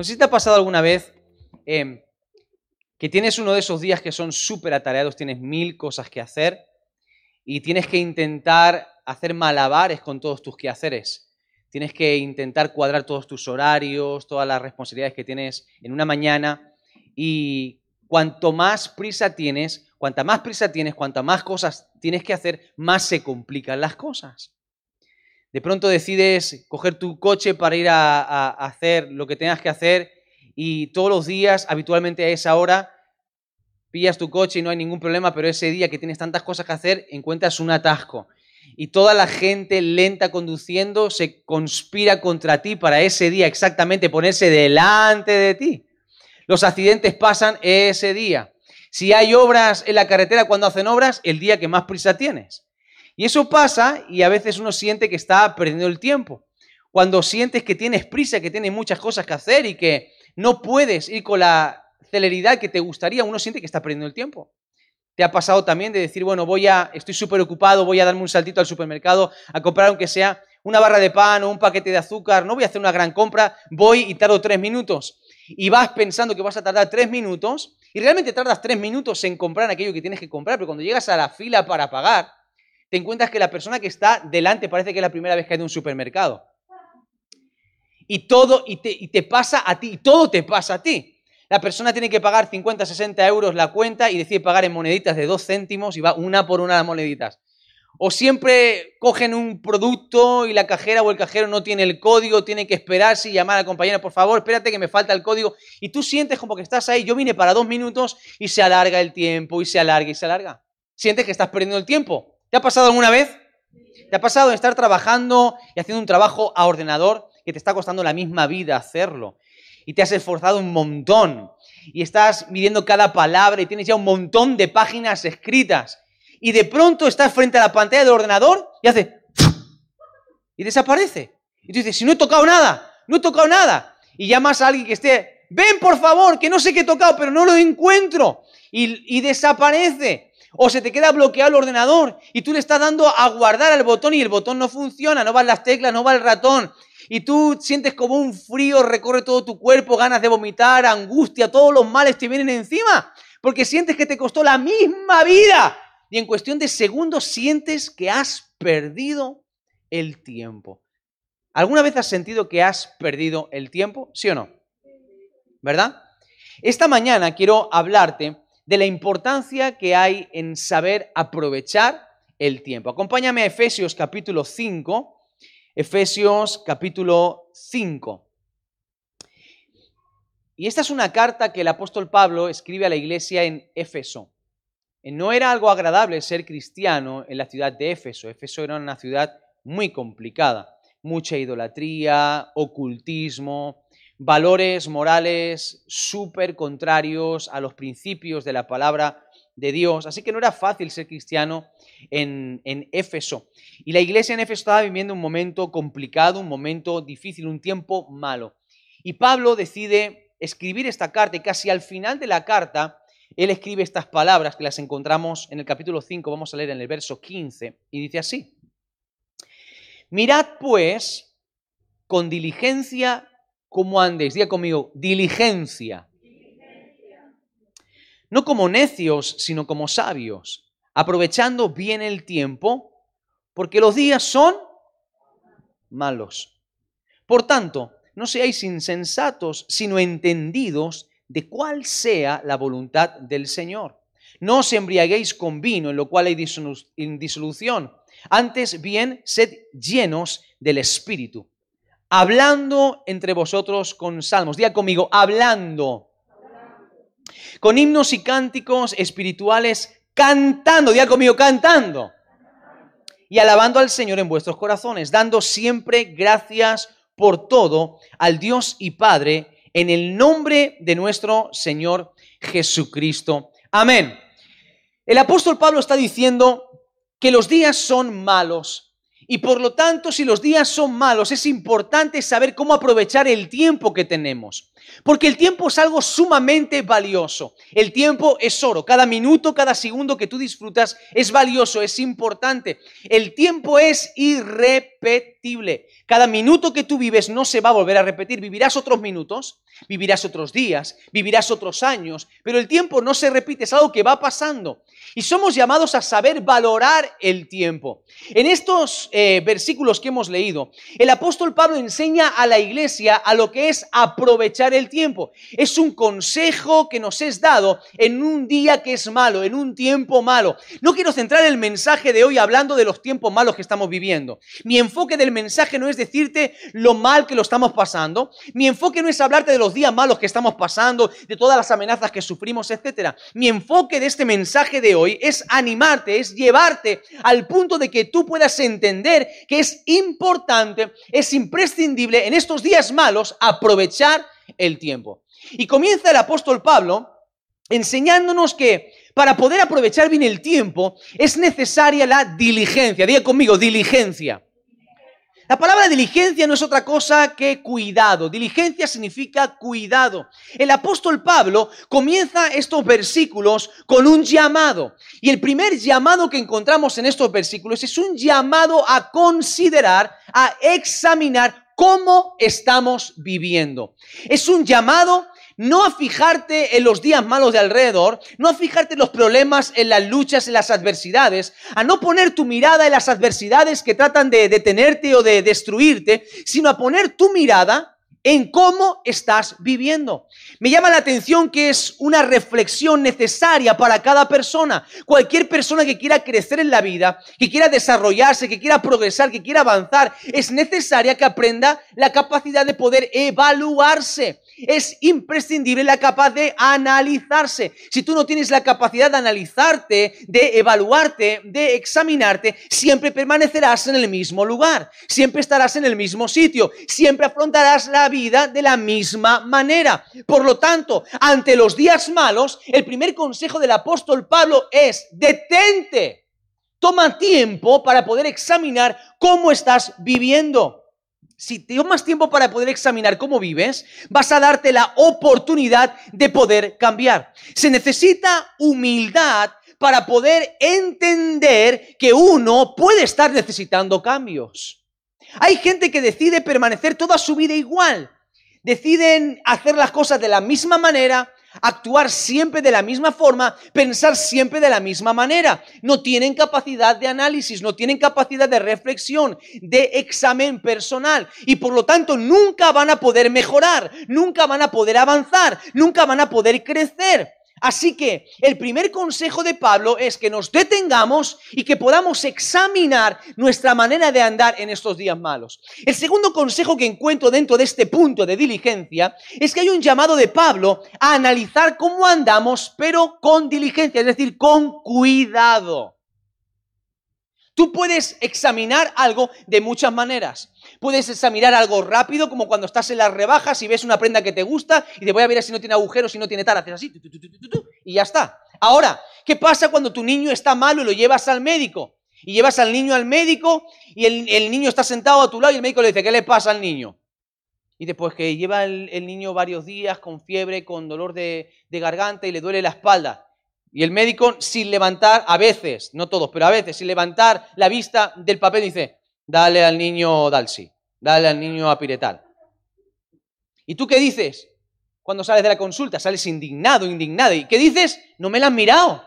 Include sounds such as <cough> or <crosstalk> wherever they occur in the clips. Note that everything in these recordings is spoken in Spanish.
No sé si te ha pasado alguna vez em, que tienes uno de esos días que son súper atareados, tienes mil cosas que hacer y tienes que intentar hacer malabares con todos tus quehaceres. Tienes que intentar cuadrar todos tus horarios, todas las responsabilidades que tienes en una mañana y cuanto más prisa tienes, cuanta más prisa tienes, cuanta más cosas tienes que hacer, más se complican las cosas. De pronto decides coger tu coche para ir a, hacer lo que tengas que hacer y todos los días, habitualmente a esa hora, pillas tu coche y no hay ningún problema, pero ese día que tienes tantas cosas que hacer, encuentras un atasco. Y toda la gente lenta conduciendo se conspira contra ti para ese día exactamente ponerse delante de ti. Los accidentes pasan ese día. Si hay obras en la carretera cuando hacen obras, el día que más prisa tienes. Y eso pasa y a veces uno siente que está perdiendo el tiempo. Cuando sientes que tienes prisa, que tienes muchas cosas que hacer y que no puedes ir con la celeridad que te gustaría, uno siente que está perdiendo el tiempo. ¿Te ha pasado también de decir, bueno, voy a, estoy súper ocupado, voy a darme un saltito al supermercado a comprar aunque sea una barra de pan o un paquete de azúcar, no voy a hacer una gran compra, voy y tardo tres minutos. Y vas pensando que vas a tardar tres minutos y realmente tardas tres minutos en comprar aquello que tienes que comprar, pero cuando llegas a la fila para pagar, te encuentras que la persona que está delante parece que es la primera vez que hay un supermercado. Y todo, y te, pasa a ti, todo te pasa a ti. La persona tiene que pagar 50, 60 euros la cuenta y decide pagar en moneditas de dos céntimos y va una por una las moneditas. O siempre cogen un producto y la cajera o el cajero no tiene el código, tiene que esperarse y llamar a la compañera, por favor, espérate que me falta el código. Y tú sientes como que estás ahí, yo vine para dos minutos y se alarga el tiempo y se alarga y se alarga. Sientes que estás perdiendo el tiempo. ¿Te ha pasado alguna vez? ¿Te ha pasado estar trabajando y haciendo un trabajo a ordenador que te está costando la misma vida hacerlo? Y te has esforzado un montón y estás midiendo cada palabra y tienes ya un montón de páginas escritas. Y de pronto estás frente a la pantalla del ordenador y hace... <sniffs> Y desaparece. Y tú dices, si no he tocado nada, no he tocado nada. Y llamas a alguien que esté, ven por favor, que no sé qué he tocado, pero no lo encuentro. Y, y desaparece. O se te queda bloqueado el ordenador y tú le estás dando a guardar al botón y el botón no funciona, no van las teclas, no va el ratón. Y tú sientes como un frío recorre todo tu cuerpo, ganas de vomitar, angustia, todos los males te vienen encima. Porque sientes que te costó la misma vida. Y en cuestión de segundos sientes que has perdido el tiempo. ¿Alguna vez has sentido que has perdido el tiempo? ¿Sí o no? ¿Verdad? Esta mañana quiero hablarte de la importancia que hay en saber aprovechar el tiempo. Acompáñame a Efesios capítulo 5, Efesios capítulo 5. Y esta es una carta que el apóstol Pablo escribe a la iglesia en Éfeso. No era algo agradable ser cristiano en la ciudad de Éfeso. Éfeso era una ciudad muy complicada. Mucha idolatría, ocultismo, valores morales súper contrarios a los principios de la palabra de Dios. Así que no era fácil ser cristiano en, en Éfeso. Y la iglesia en Éfeso estaba viviendo un momento complicado, un momento difícil, un tiempo malo. Y Pablo decide escribir esta carta y casi al final de la carta, él escribe estas palabras que las encontramos en el capítulo 5, vamos a leer en el verso 15, y dice así. Mirad pues con diligencia cómo andéis. Diga conmigo, diligencia. No como necios, sino como sabios, aprovechando bien el tiempo, porque los días son malos. Por tanto, no seáis insensatos, sino entendidos de cuál sea la voluntad del Señor. No os embriaguéis con vino, en lo cual hay disolución. Antes bien, sed llenos del Espíritu hablando entre vosotros con salmos. Diga conmigo, hablando. Con himnos y cánticos espirituales, cantando. Diga conmigo, cantando. Y alabando al Señor en vuestros corazones, dando siempre gracias por todo al Dios y Padre en el nombre de nuestro Señor Jesucristo. Amén. El apóstol Pablo está diciendo que los días son malos Y por lo tanto, si los días son malos, es importante saber cómo aprovechar el tiempo que tenemos. Porque el tiempo es algo sumamente valioso. El tiempo es oro. Cada minuto, cada segundo que tú disfrutas es valioso, es importante. El tiempo es irrepetible. Cada minuto que tú vives no se va a volver a repetir. Vivirás otros minutos, vivirás otros días, vivirás otros años, pero el tiempo no se repite, es algo que va pasando. Y somos llamados a saber valorar el tiempo. En estos eh, versículos que hemos leído, el apóstol Pablo enseña a la iglesia a lo que es aprovechar el tiempo. Es un consejo que nos es dado en un día que es malo, en un tiempo malo. No quiero centrar el mensaje de hoy hablando de los tiempos malos que estamos viviendo. Mi enfoque del mensaje no es decirte lo mal que lo estamos pasando. Mi enfoque no es hablarte de los días malos que estamos pasando, de todas las amenazas que sufrimos, etc. Mi enfoque de este mensaje de hoy es animarte, es llevarte al punto de que tú puedas entender que es importante, es imprescindible en estos días malos aprovechar el tiempo. Y comienza el apóstol Pablo enseñándonos que para poder aprovechar bien el tiempo es necesaria la diligencia. Diga conmigo, diligencia. La palabra diligencia no es otra cosa que cuidado. Diligencia significa cuidado. El apóstol Pablo comienza estos versículos con un llamado. Y el primer llamado que encontramos en estos versículos es un llamado a considerar, a examinar cómo estamos viviendo. Es un llamado no a fijarte en los días malos de alrededor, no a fijarte en los problemas, en las luchas, en las adversidades, a no poner tu mirada en las adversidades que tratan de detenerte o de destruirte, sino a poner tu mirada en cómo estás viviendo. Me llama la atención que es una reflexión necesaria para cada persona. Cualquier persona que quiera crecer en la vida, que quiera desarrollarse, que quiera progresar, que quiera avanzar, es necesaria que aprenda la capacidad de poder evaluarse es imprescindible la capacidad de analizarse. Si tú no tienes la capacidad de analizarte, de evaluarte, de examinarte, siempre permanecerás en el mismo lugar, siempre estarás en el mismo sitio, siempre afrontarás la vida de la misma manera. Por lo tanto, ante los días malos, el primer consejo del apóstol Pablo es detente. Toma tiempo para poder examinar cómo estás viviendo si tomas tiempo para poder examinar cómo vives, vas a darte la oportunidad de poder cambiar. Se necesita humildad para poder entender que uno puede estar necesitando cambios. Hay gente que decide permanecer toda su vida igual. Deciden hacer las cosas de la misma manera, actuar siempre de la misma forma, pensar siempre de la misma manera. No tienen capacidad de análisis, no tienen capacidad de reflexión, de examen personal y por lo tanto nunca van a poder mejorar, nunca van a poder avanzar, nunca van a poder crecer. Así que el primer consejo de Pablo es que nos detengamos y que podamos examinar nuestra manera de andar en estos días malos. El segundo consejo que encuentro dentro de este punto de diligencia es que hay un llamado de Pablo a analizar cómo andamos, pero con diligencia, es decir, con cuidado. Tú puedes examinar algo de muchas maneras. Puedes examinar algo rápido, como cuando estás en las rebajas y ves una prenda que te gusta y te voy a ver si no tiene agujeros, si no tiene tal, haces así, y ya está. Ahora, ¿qué pasa cuando tu niño está malo y lo llevas al médico? Y llevas al niño al médico y el, niño está sentado a tu lado y el médico le dice, ¿qué le pasa al niño? Y después que lleva el, niño varios días con fiebre, con dolor de, de garganta y le duele la espalda. Y el médico, sin levantar, a veces, no todos, pero a veces, sin levantar la vista del papel, dice, dale al niño Dalsi, dale al niño Apiretal. ¿Y tú qué dices? Cuando sales de la consulta, sales indignado, indignado. ¿Y qué dices? No me la han mirado.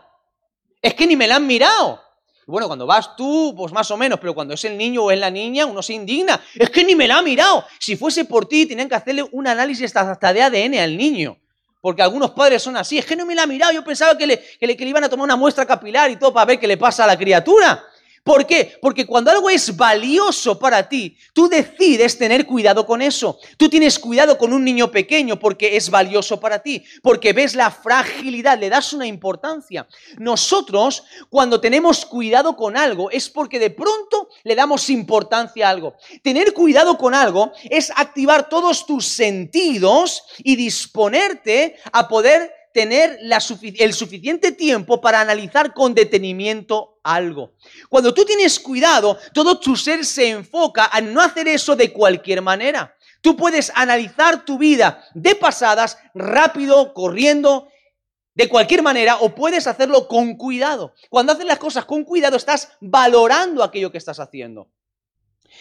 Es que ni me la han mirado. bueno, cuando vas tú, pues más o menos, pero cuando es el niño o es la niña, uno se indigna. Es que ni me la ha mirado. Si fuese por ti, tenían que hacerle un análisis hasta de ADN al niño. Porque algunos padres son así. Es que no me la ha mirado. Yo pensaba que le, que le, que le iban a tomar una muestra capilar y todo para ver qué le pasa a la criatura. ¿Por qué? Porque cuando algo es valioso para ti, tú decides tener cuidado con eso. Tú tienes cuidado con un niño pequeño porque es valioso para ti, porque ves la fragilidad, le das una importancia. Nosotros, cuando tenemos cuidado con algo, es porque de pronto le damos importancia a algo. Tener cuidado con algo es activar todos tus sentidos y disponerte a poder tener el suficiente tiempo para analizar con detenimiento algo. Cuando tú tienes cuidado, todo tu ser se enfoca a no hacer eso de cualquier manera. Tú puedes analizar tu vida de pasadas, rápido, corriendo, de cualquier manera, o puedes hacerlo con cuidado. Cuando haces las cosas con cuidado, estás valorando aquello que estás haciendo.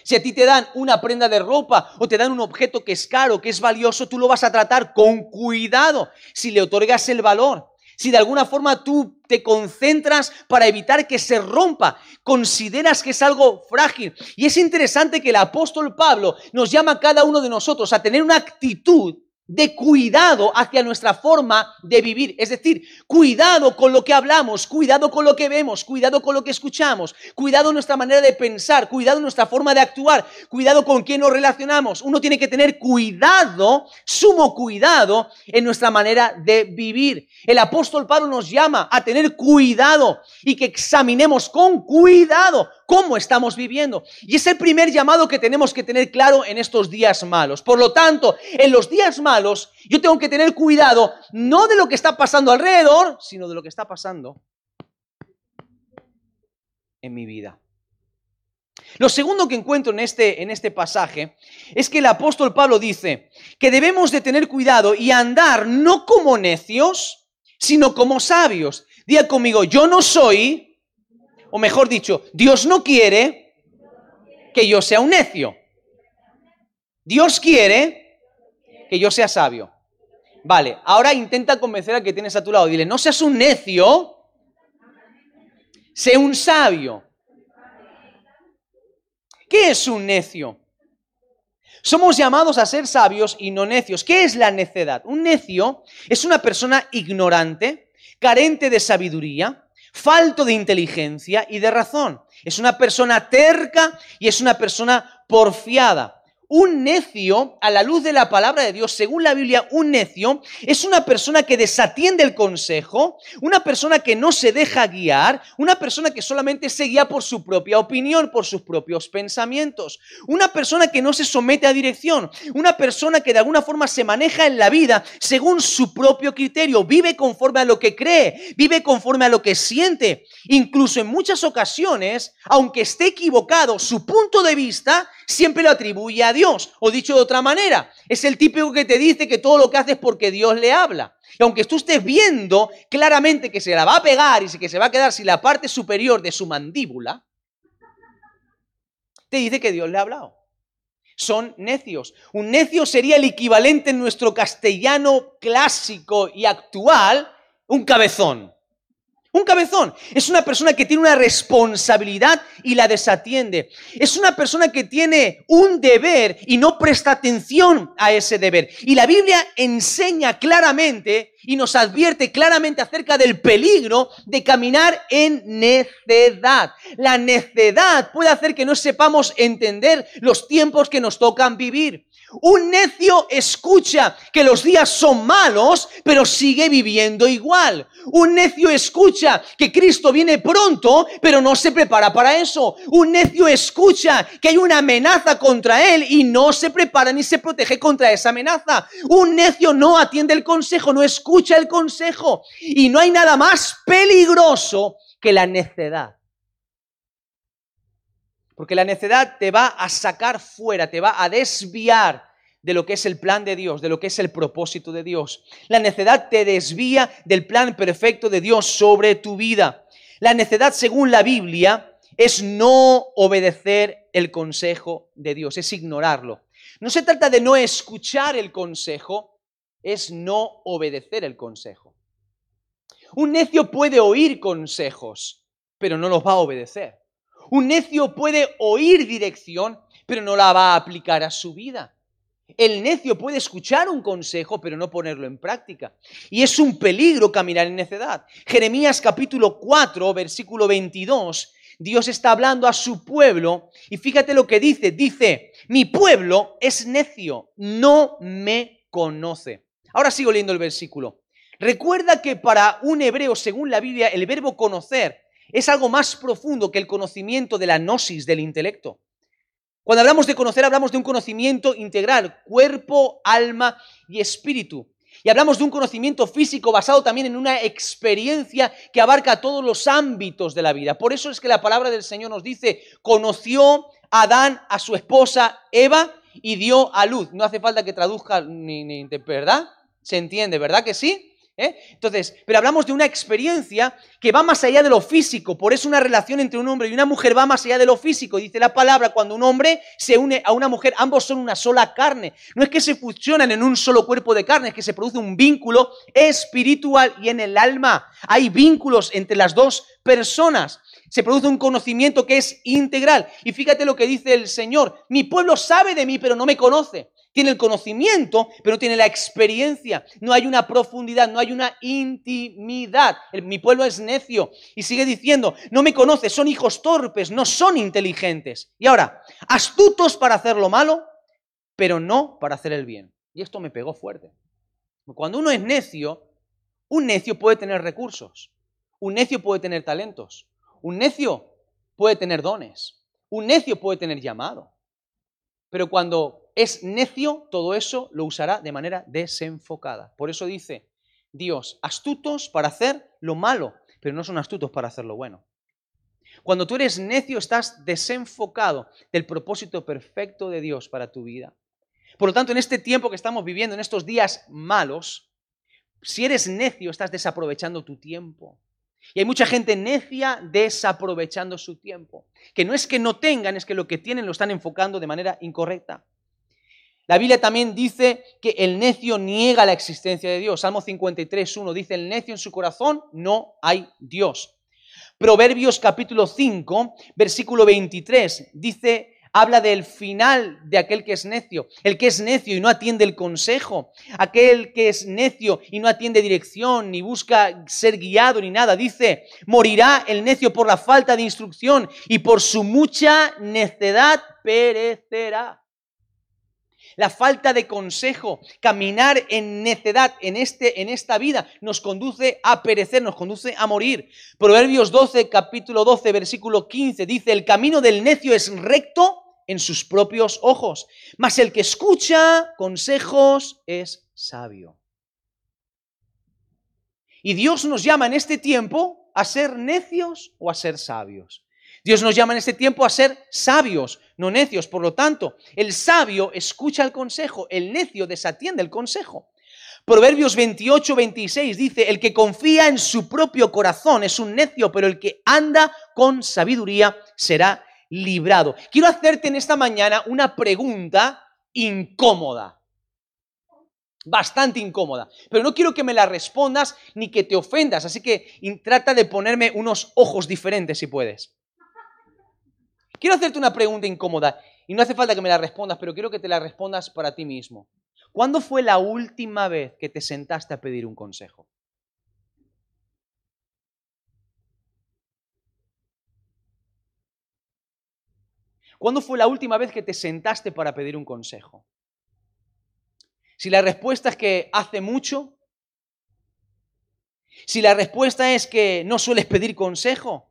Si a ti te dan una prenda de ropa o te dan un objeto que es caro, que es valioso, tú lo vas a tratar con cuidado si le otorgas el valor. Si de alguna forma tú te concentras para evitar que se rompa, consideras que es algo frágil. Y es interesante que el apóstol Pablo nos llama a cada uno de nosotros a tener una actitud de cuidado hacia nuestra forma de vivir. Es decir, cuidado con lo que hablamos, cuidado con lo que vemos, cuidado con lo que escuchamos, cuidado nuestra manera de pensar, cuidado nuestra forma de actuar, cuidado con quién nos relacionamos. Uno tiene que tener cuidado, sumo cuidado en nuestra manera de vivir. El apóstol Pablo nos llama a tener cuidado y que examinemos con cuidado cómo estamos viviendo. Y es el primer llamado que tenemos que tener claro en estos días malos. Por lo tanto, en los días malos yo tengo que tener cuidado no de lo que está pasando alrededor, sino de lo que está pasando en mi vida. Lo segundo que encuentro en este, en este pasaje es que el apóstol Pablo dice que debemos de tener cuidado y andar no como necios, sino como sabios. Diga conmigo, yo no soy o mejor dicho, Dios no quiere que yo sea un necio. Dios quiere que yo sea sabio. Vale, ahora intenta convencer a que tienes a tu lado. Dile, no seas un necio, sé un sabio. ¿Qué es un necio? Somos llamados a ser sabios y no necios. ¿Qué es la necedad? Un necio es una persona ignorante, carente de sabiduría, falto de inteligencia y de razón. Es una persona terca y es una persona porfiada. Un necio, a la luz de la palabra de Dios, según la Biblia, un necio es una persona que desatiende el consejo, una persona que no se deja guiar, una persona que solamente se guía por su propia opinión, por sus propios pensamientos, una persona que no se somete a dirección, una persona que de alguna forma se maneja en la vida según su propio criterio, vive conforme a lo que cree, vive conforme a lo que siente. Incluso en muchas ocasiones, aunque esté equivocado, su punto de vista siempre lo atribuye a Dios. O dicho de otra manera, es el típico que te dice que todo lo que hace es porque Dios le habla. Y aunque tú estés viendo claramente que se la va a pegar y que se va a quedar sin la parte superior de su mandíbula, te dice que Dios le ha hablado. Son necios. Un necio sería el equivalente en nuestro castellano clásico y actual, un cabezón. Un cabezón es una persona que tiene una responsabilidad y la desatiende. Es una persona que tiene un deber y no presta atención a ese deber. Y la Biblia enseña claramente y nos advierte claramente acerca del peligro de caminar en necedad. La necedad puede hacer que no sepamos entender los tiempos que nos tocan vivir. Un necio escucha que los días son malos, pero sigue viviendo igual. Un necio escucha que Cristo viene pronto, pero no se prepara para eso. Un necio escucha que hay una amenaza contra él y no se prepara ni se protege contra esa amenaza. Un necio no atiende el consejo, no escucha el consejo. Y no hay nada más peligroso que la necedad. Porque la necedad te va a sacar fuera, te va a desviar de lo que es el plan de Dios, de lo que es el propósito de Dios. La necedad te desvía del plan perfecto de Dios sobre tu vida. La necedad, según la Biblia, es no obedecer el consejo de Dios, es ignorarlo. No se trata de no escuchar el consejo, es no obedecer el consejo. Un necio puede oír consejos, pero no los va a obedecer. Un necio puede oír dirección, pero no la va a aplicar a su vida. El necio puede escuchar un consejo, pero no ponerlo en práctica. Y es un peligro caminar en necedad. Jeremías capítulo 4, versículo 22, Dios está hablando a su pueblo y fíjate lo que dice. Dice, mi pueblo es necio, no me conoce. Ahora sigo leyendo el versículo. Recuerda que para un hebreo, según la Biblia, el verbo conocer es algo más profundo que el conocimiento de la gnosis del intelecto. Cuando hablamos de conocer, hablamos de un conocimiento integral, cuerpo, alma y espíritu. Y hablamos de un conocimiento físico basado también en una experiencia que abarca todos los ámbitos de la vida. Por eso es que la palabra del Señor nos dice, conoció Adán a su esposa Eva y dio a luz. No hace falta que traduzca ni, ni ¿verdad? ¿Se entiende, verdad que sí? ¿Eh? Entonces, pero hablamos de una experiencia que va más allá de lo físico, por eso una relación entre un hombre y una mujer va más allá de lo físico. Dice la palabra, cuando un hombre se une a una mujer, ambos son una sola carne. No es que se fusionan en un solo cuerpo de carne, es que se produce un vínculo espiritual y en el alma. Hay vínculos entre las dos personas. Se produce un conocimiento que es integral. Y fíjate lo que dice el Señor. Mi pueblo sabe de mí, pero no me conoce. Tiene el conocimiento, pero no tiene la experiencia. No hay una profundidad, no hay una intimidad. mi pueblo es necio. Y sigue diciendo, no me conoce, son hijos torpes, no son inteligentes. Y ahora, astutos para hacer lo malo, pero no para hacer el bien. Y esto me pegó fuerte. Cuando uno es necio, un necio puede tener recursos. Un necio puede tener talentos. Un necio puede tener dones. Un necio puede tener llamado. Pero cuando es necio, todo eso lo usará de manera desenfocada. Por eso dice Dios, astutos para hacer lo malo, pero no son astutos para hacer lo bueno. Cuando tú eres necio, estás desenfocado del propósito perfecto de Dios para tu vida. Por lo tanto, en este tiempo que estamos viviendo, en estos días malos, si eres necio, estás desaprovechando tu tiempo. Y hay mucha gente necia desaprovechando su tiempo. Que no es que no tengan, es que lo que tienen lo están enfocando de manera incorrecta. La Biblia también dice que el necio niega la existencia de Dios. Salmo 53, 1 dice, el necio en su corazón no hay Dios. Proverbios capítulo 5, versículo 23, dice, habla del final de aquel que es necio, el que es necio y no atiende el consejo, aquel que es necio y no atiende dirección, ni busca ser guiado ni nada. Dice, morirá el necio por la falta de instrucción y por su mucha necedad perecerá la falta de consejo, caminar en necedad en, este, en esta vida nos conduce a perecer, nos conduce a morir. Proverbios 12, capítulo 12, versículo 15 dice, el camino del necio es recto en sus propios ojos, mas el que escucha consejos es sabio. Y Dios nos llama en este tiempo a ser necios o a ser sabios. Dios nos llama en este tiempo a ser sabios, no necios. Por lo tanto, el sabio escucha el consejo, el necio desatiende el consejo. Proverbios 28, 26 dice, el que confía en su propio corazón es un necio, pero el que anda con sabiduría será librado. Quiero hacerte en esta mañana una pregunta incómoda. Bastante incómoda. Pero no quiero que me la respondas ni que te ofendas. Así que trata de ponerme unos ojos diferentes si puedes. Quiero hacerte una pregunta incómoda y no hace falta que me la respondas, pero quiero que te la respondas para ti mismo. ¿Cuándo fue la última vez que te sentaste a pedir un consejo? ¿Cuándo fue la última vez que te sentaste para pedir un consejo? Si la respuesta es que hace mucho, si la respuesta es que no sueles pedir consejo,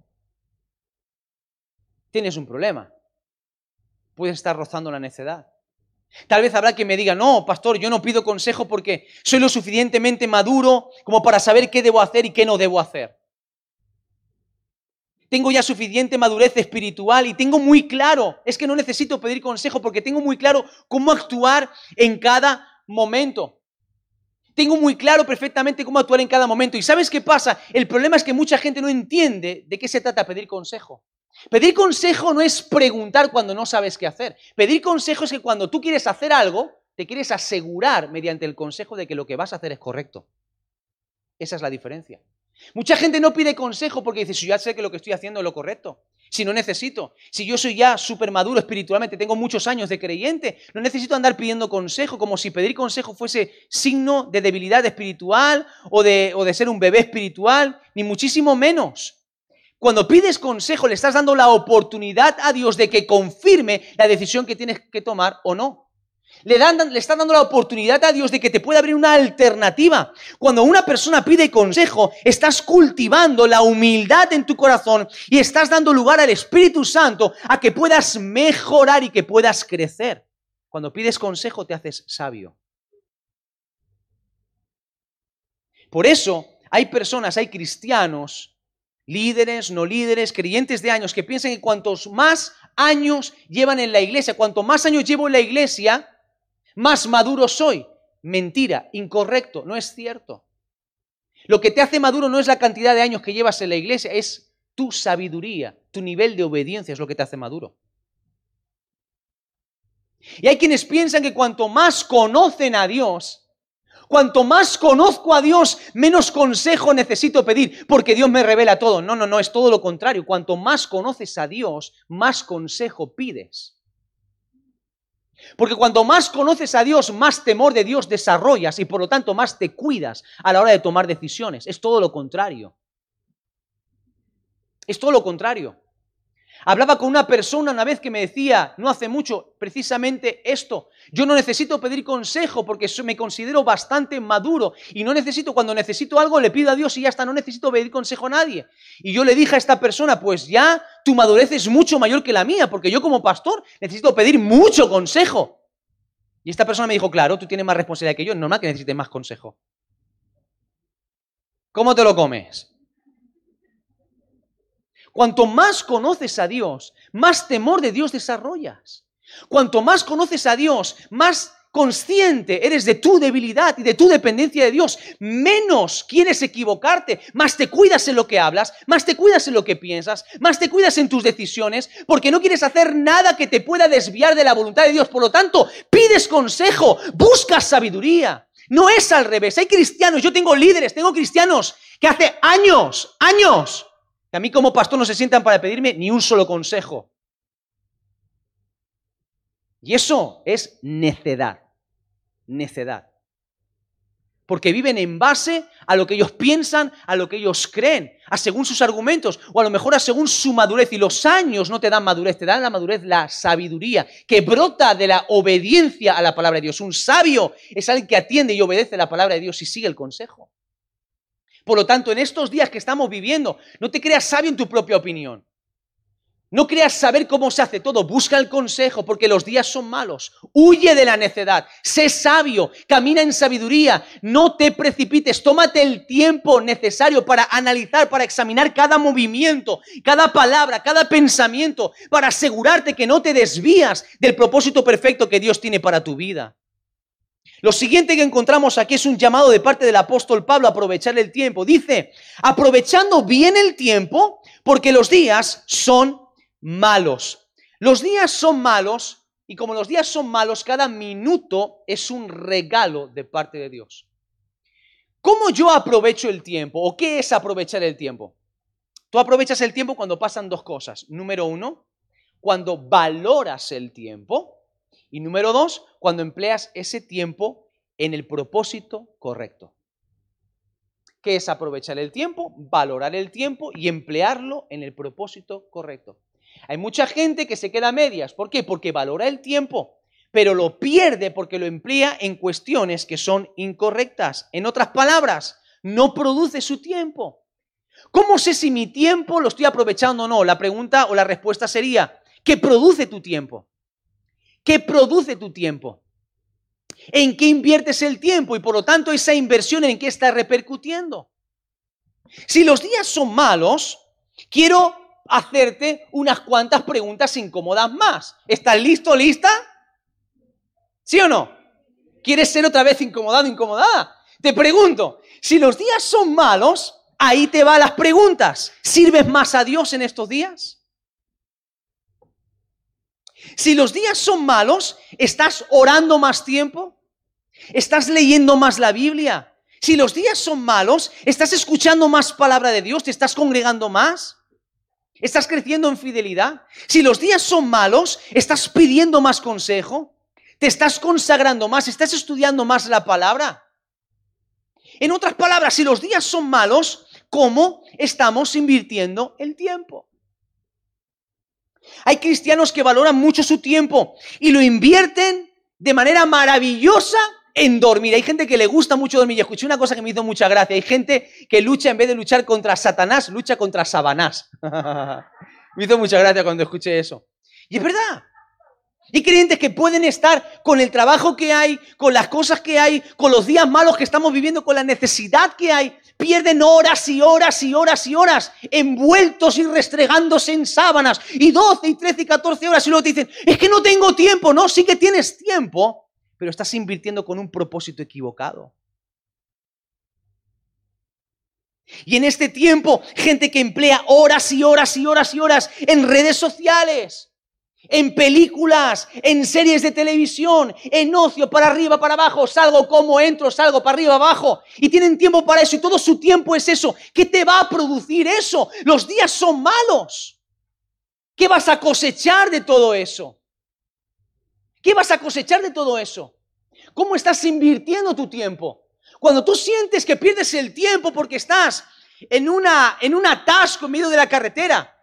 tienes un problema. Puedes estar rozando la necedad. Tal vez habrá quien me diga, no, pastor, yo no pido consejo porque soy lo suficientemente maduro como para saber qué debo hacer y qué no debo hacer. Tengo ya suficiente madurez espiritual y tengo muy claro, es que no necesito pedir consejo porque tengo muy claro cómo actuar en cada momento. Tengo muy claro perfectamente cómo actuar en cada momento. ¿Y sabes qué pasa? El problema es que mucha gente no entiende de qué se trata pedir consejo. Pedir consejo no es preguntar cuando no sabes qué hacer. Pedir consejo es que cuando tú quieres hacer algo, te quieres asegurar mediante el consejo de que lo que vas a hacer es correcto. Esa es la diferencia. Mucha gente no pide consejo porque dice, si yo ya sé que lo que estoy haciendo es lo correcto, si no necesito, si yo soy ya súper maduro espiritualmente, tengo muchos años de creyente, no necesito andar pidiendo consejo como si pedir consejo fuese signo de debilidad espiritual o de, o de ser un bebé espiritual, ni muchísimo menos. Cuando pides consejo, le estás dando la oportunidad a Dios de que confirme la decisión que tienes que tomar o no. Le, dan, le estás dando la oportunidad a Dios de que te pueda abrir una alternativa. Cuando una persona pide consejo, estás cultivando la humildad en tu corazón y estás dando lugar al Espíritu Santo a que puedas mejorar y que puedas crecer. Cuando pides consejo, te haces sabio. Por eso hay personas, hay cristianos, líderes, no líderes, creyentes de años, que piensan que cuantos más años llevan en la iglesia, cuanto más años llevo en la iglesia, más maduro soy. Mentira, incorrecto, no es cierto. Lo que te hace maduro no es la cantidad de años que llevas en la iglesia, es tu sabiduría, tu nivel de obediencia es lo que te hace maduro. Y hay quienes piensan que cuanto más conocen a Dios, cuanto más conozco a Dios, menos consejo necesito pedir, porque Dios me revela todo. No, no, no, es todo lo contrario. Cuanto más conoces a Dios, más consejo pides. Porque cuanto más conoces a Dios, más temor de Dios desarrollas y por lo tanto más te cuidas a la hora de tomar decisiones. Es todo lo contrario. Es todo lo contrario. Hablaba con una persona una vez que me decía, no hace mucho, precisamente esto. Yo no necesito pedir consejo porque me considero bastante maduro y no necesito, cuando necesito algo, le pido a Dios y ya está, no necesito pedir consejo a nadie. Y yo le dije a esta persona, pues ya tu madurez es mucho mayor que la mía, porque yo como pastor necesito pedir mucho consejo. Y esta persona me dijo, claro, tú tienes más responsabilidad que yo, normal que necesites más consejo. ¿Cómo te lo comes? Cuanto más conoces a Dios, más temor de Dios desarrollas. Cuanto más conoces a Dios, más consciente eres de tu debilidad y de tu dependencia de Dios, menos quieres equivocarte, más te cuidas en lo que hablas, más te cuidas en lo que piensas, más te cuidas en tus decisiones, porque no quieres hacer nada que te pueda desviar de la voluntad de Dios. Por lo tanto, pides consejo, buscas sabiduría. No es al revés. Hay cristianos, yo tengo líderes, tengo cristianos que hace años, años, a mí como pastor no se sientan para pedirme ni un solo consejo. Y eso es necedad, necedad. Porque viven en base a lo que ellos piensan, a lo que ellos creen, a según sus argumentos, o a lo mejor a según su madurez. Y los años no te dan madurez, te dan la madurez, la sabiduría, que brota de la obediencia a la palabra de Dios. Un sabio es alguien que atiende y obedece la palabra de Dios y sigue el consejo. Por lo tanto, en estos días que estamos viviendo, no te creas sabio en tu propia opinión. No creas saber cómo se hace todo. Busca el consejo porque los días son malos. Huye de la necedad. Sé sabio. Camina en sabiduría. No te precipites. Tómate el tiempo necesario para analizar, para examinar cada movimiento, cada palabra, cada pensamiento, para asegurarte que no te desvías del propósito perfecto que Dios tiene para tu vida. Lo siguiente que encontramos aquí es un llamado de parte del apóstol Pablo a aprovechar el tiempo. Dice, aprovechando bien el tiempo, porque los días son malos. Los días son malos y como los días son malos, cada minuto es un regalo de parte de Dios. ¿Cómo yo aprovecho el tiempo? ¿O qué es aprovechar el tiempo? Tú aprovechas el tiempo cuando pasan dos cosas. Número uno, cuando valoras el tiempo. Y número dos, cuando empleas ese tiempo en el propósito correcto. ¿Qué es aprovechar el tiempo? Valorar el tiempo y emplearlo en el propósito correcto. Hay mucha gente que se queda a medias. ¿Por qué? Porque valora el tiempo, pero lo pierde porque lo emplea en cuestiones que son incorrectas. En otras palabras, no produce su tiempo. ¿Cómo sé si mi tiempo lo estoy aprovechando o no? La pregunta o la respuesta sería, ¿qué produce tu tiempo? ¿Qué produce tu tiempo? ¿En qué inviertes el tiempo? Y por lo tanto, esa inversión en qué está repercutiendo. Si los días son malos, quiero hacerte unas cuantas preguntas incómodas más. ¿Estás listo, lista? ¿Sí o no? ¿Quieres ser otra vez incomodado, incomodada? Te pregunto, si los días son malos, ahí te van las preguntas. ¿Sirves más a Dios en estos días? Si los días son malos, ¿estás orando más tiempo? ¿Estás leyendo más la Biblia? Si los días son malos, ¿estás escuchando más palabra de Dios? ¿Te estás congregando más? ¿Estás creciendo en fidelidad? Si los días son malos, ¿estás pidiendo más consejo? ¿Te estás consagrando más? ¿Estás estudiando más la palabra? En otras palabras, si los días son malos, ¿cómo estamos invirtiendo el tiempo? Hay cristianos que valoran mucho su tiempo y lo invierten de manera maravillosa en dormir. Hay gente que le gusta mucho dormir. Y escuché una cosa que me hizo mucha gracia. Hay gente que lucha, en vez de luchar contra Satanás, lucha contra Sabanás. <laughs> me hizo mucha gracia cuando escuché eso. Y es verdad. Hay creyentes que pueden estar con el trabajo que hay, con las cosas que hay, con los días malos que estamos viviendo, con la necesidad que hay. Pierden horas y horas y horas y horas envueltos y restregándose en sábanas y 12 y 13 y 14 horas y luego te dicen, es que no tengo tiempo. No, sí que tienes tiempo, pero estás invirtiendo con un propósito equivocado. Y en este tiempo, gente que emplea horas y horas y horas y horas en redes sociales en películas, en series de televisión, en ocio, para arriba, para abajo, salgo como entro, salgo para arriba, abajo, y tienen tiempo para eso, y todo su tiempo es eso. ¿Qué te va a producir eso? Los días son malos. ¿Qué vas a cosechar de todo eso? ¿Qué vas a cosechar de todo eso? ¿Cómo estás invirtiendo tu tiempo? Cuando tú sientes que pierdes el tiempo porque estás en, una, en un atasco en medio de la carretera,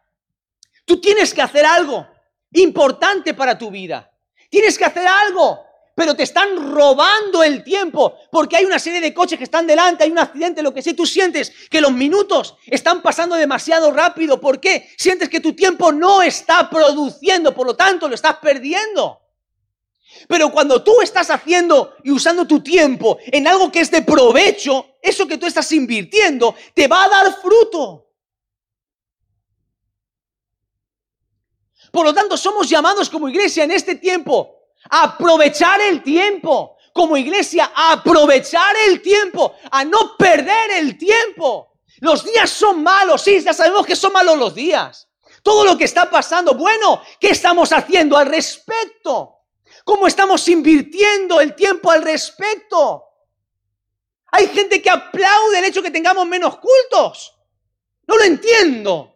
tú tienes que hacer algo importante para tu vida. Tienes que hacer algo, pero te están robando el tiempo porque hay una serie de coches que están delante, hay un accidente, lo que sea, tú sientes que los minutos están pasando demasiado rápido. ¿Por qué? Sientes que tu tiempo no está produciendo, por lo tanto lo estás perdiendo. Pero cuando tú estás haciendo y usando tu tiempo en algo que es de provecho, eso que tú estás invirtiendo te va a dar fruto. Por lo tanto, somos llamados como iglesia en este tiempo a aprovechar el tiempo. Como iglesia, a aprovechar el tiempo, a no perder el tiempo. Los días son malos, sí, ya sabemos que son malos los días. Todo lo que está pasando, bueno, ¿qué estamos haciendo al respecto? ¿Cómo estamos invirtiendo el tiempo al respecto? Hay gente que aplaude el hecho que tengamos menos cultos. No lo entiendo.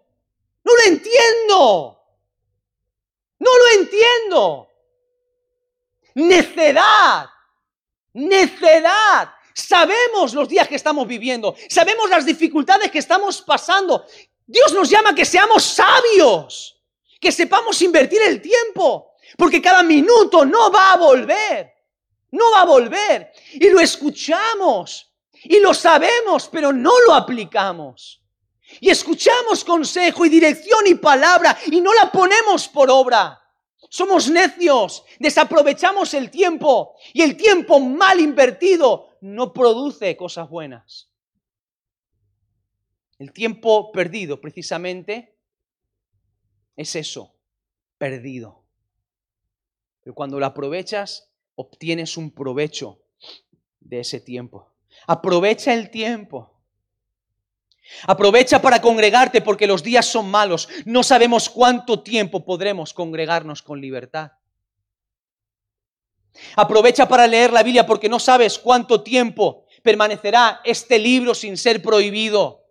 No lo entiendo. No lo entiendo. Necedad. Necedad. Sabemos los días que estamos viviendo. Sabemos las dificultades que estamos pasando. Dios nos llama a que seamos sabios. Que sepamos invertir el tiempo. Porque cada minuto no va a volver. No va a volver. Y lo escuchamos. Y lo sabemos, pero no lo aplicamos. Y escuchamos consejo y dirección y palabra y no la ponemos por obra. Somos necios, desaprovechamos el tiempo y el tiempo mal invertido no produce cosas buenas. El tiempo perdido precisamente es eso, perdido. Pero cuando lo aprovechas, obtienes un provecho de ese tiempo. Aprovecha el tiempo. Aprovecha para congregarte porque los días son malos. No sabemos cuánto tiempo podremos congregarnos con libertad. Aprovecha para leer la Biblia porque no sabes cuánto tiempo permanecerá este libro sin ser prohibido.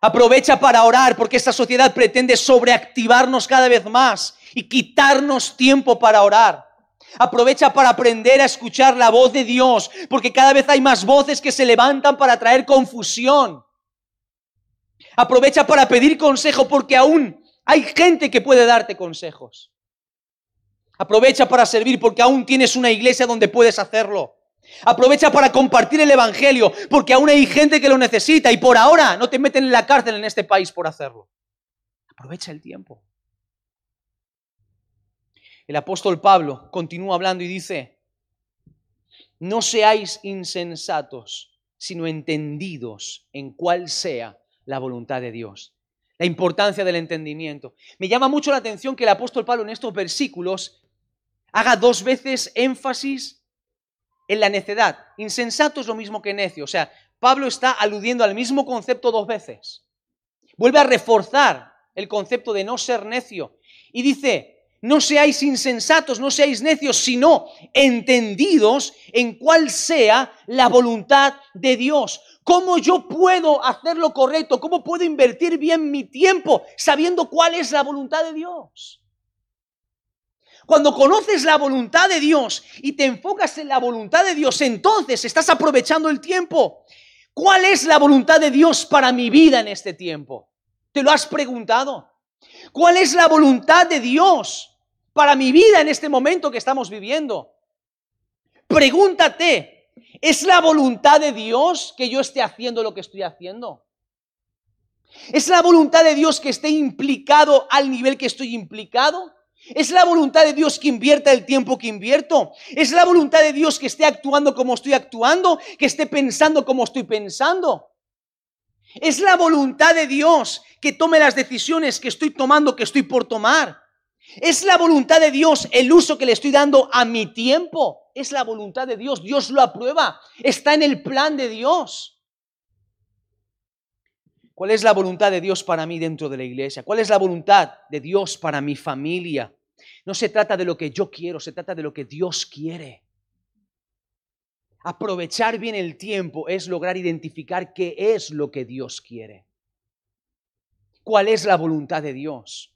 Aprovecha para orar porque esta sociedad pretende sobreactivarnos cada vez más y quitarnos tiempo para orar. Aprovecha para aprender a escuchar la voz de Dios, porque cada vez hay más voces que se levantan para traer confusión. Aprovecha para pedir consejo, porque aún hay gente que puede darte consejos. Aprovecha para servir, porque aún tienes una iglesia donde puedes hacerlo. Aprovecha para compartir el Evangelio, porque aún hay gente que lo necesita y por ahora no te meten en la cárcel en este país por hacerlo. Aprovecha el tiempo. El apóstol Pablo continúa hablando y dice, no seáis insensatos, sino entendidos en cuál sea la voluntad de Dios. La importancia del entendimiento. Me llama mucho la atención que el apóstol Pablo en estos versículos haga dos veces énfasis en la necedad. Insensato es lo mismo que necio. O sea, Pablo está aludiendo al mismo concepto dos veces. Vuelve a reforzar el concepto de no ser necio. Y dice, no seáis insensatos, no seáis necios, sino entendidos en cuál sea la voluntad de Dios. ¿Cómo yo puedo hacer lo correcto? ¿Cómo puedo invertir bien mi tiempo sabiendo cuál es la voluntad de Dios? Cuando conoces la voluntad de Dios y te enfocas en la voluntad de Dios, entonces estás aprovechando el tiempo. ¿Cuál es la voluntad de Dios para mi vida en este tiempo? ¿Te lo has preguntado? ¿Cuál es la voluntad de Dios para mi vida en este momento que estamos viviendo. Pregúntate, ¿es la voluntad de Dios que yo esté haciendo lo que estoy haciendo? ¿Es la voluntad de Dios que esté implicado al nivel que estoy implicado? ¿Es la voluntad de Dios que invierta el tiempo que invierto? ¿Es la voluntad de Dios que esté actuando como estoy actuando? ¿Que esté pensando como estoy pensando? ¿Es la voluntad de Dios que tome las decisiones que estoy tomando, que estoy por tomar? ¿Es la voluntad de Dios el uso que le estoy dando a mi tiempo? Es la voluntad de Dios. Dios lo aprueba. Está en el plan de Dios. ¿Cuál es la voluntad de Dios para mí dentro de la iglesia? ¿Cuál es la voluntad de Dios para mi familia? No se trata de lo que yo quiero, se trata de lo que Dios quiere. Aprovechar bien el tiempo es lograr identificar qué es lo que Dios quiere. ¿Cuál es la voluntad de Dios?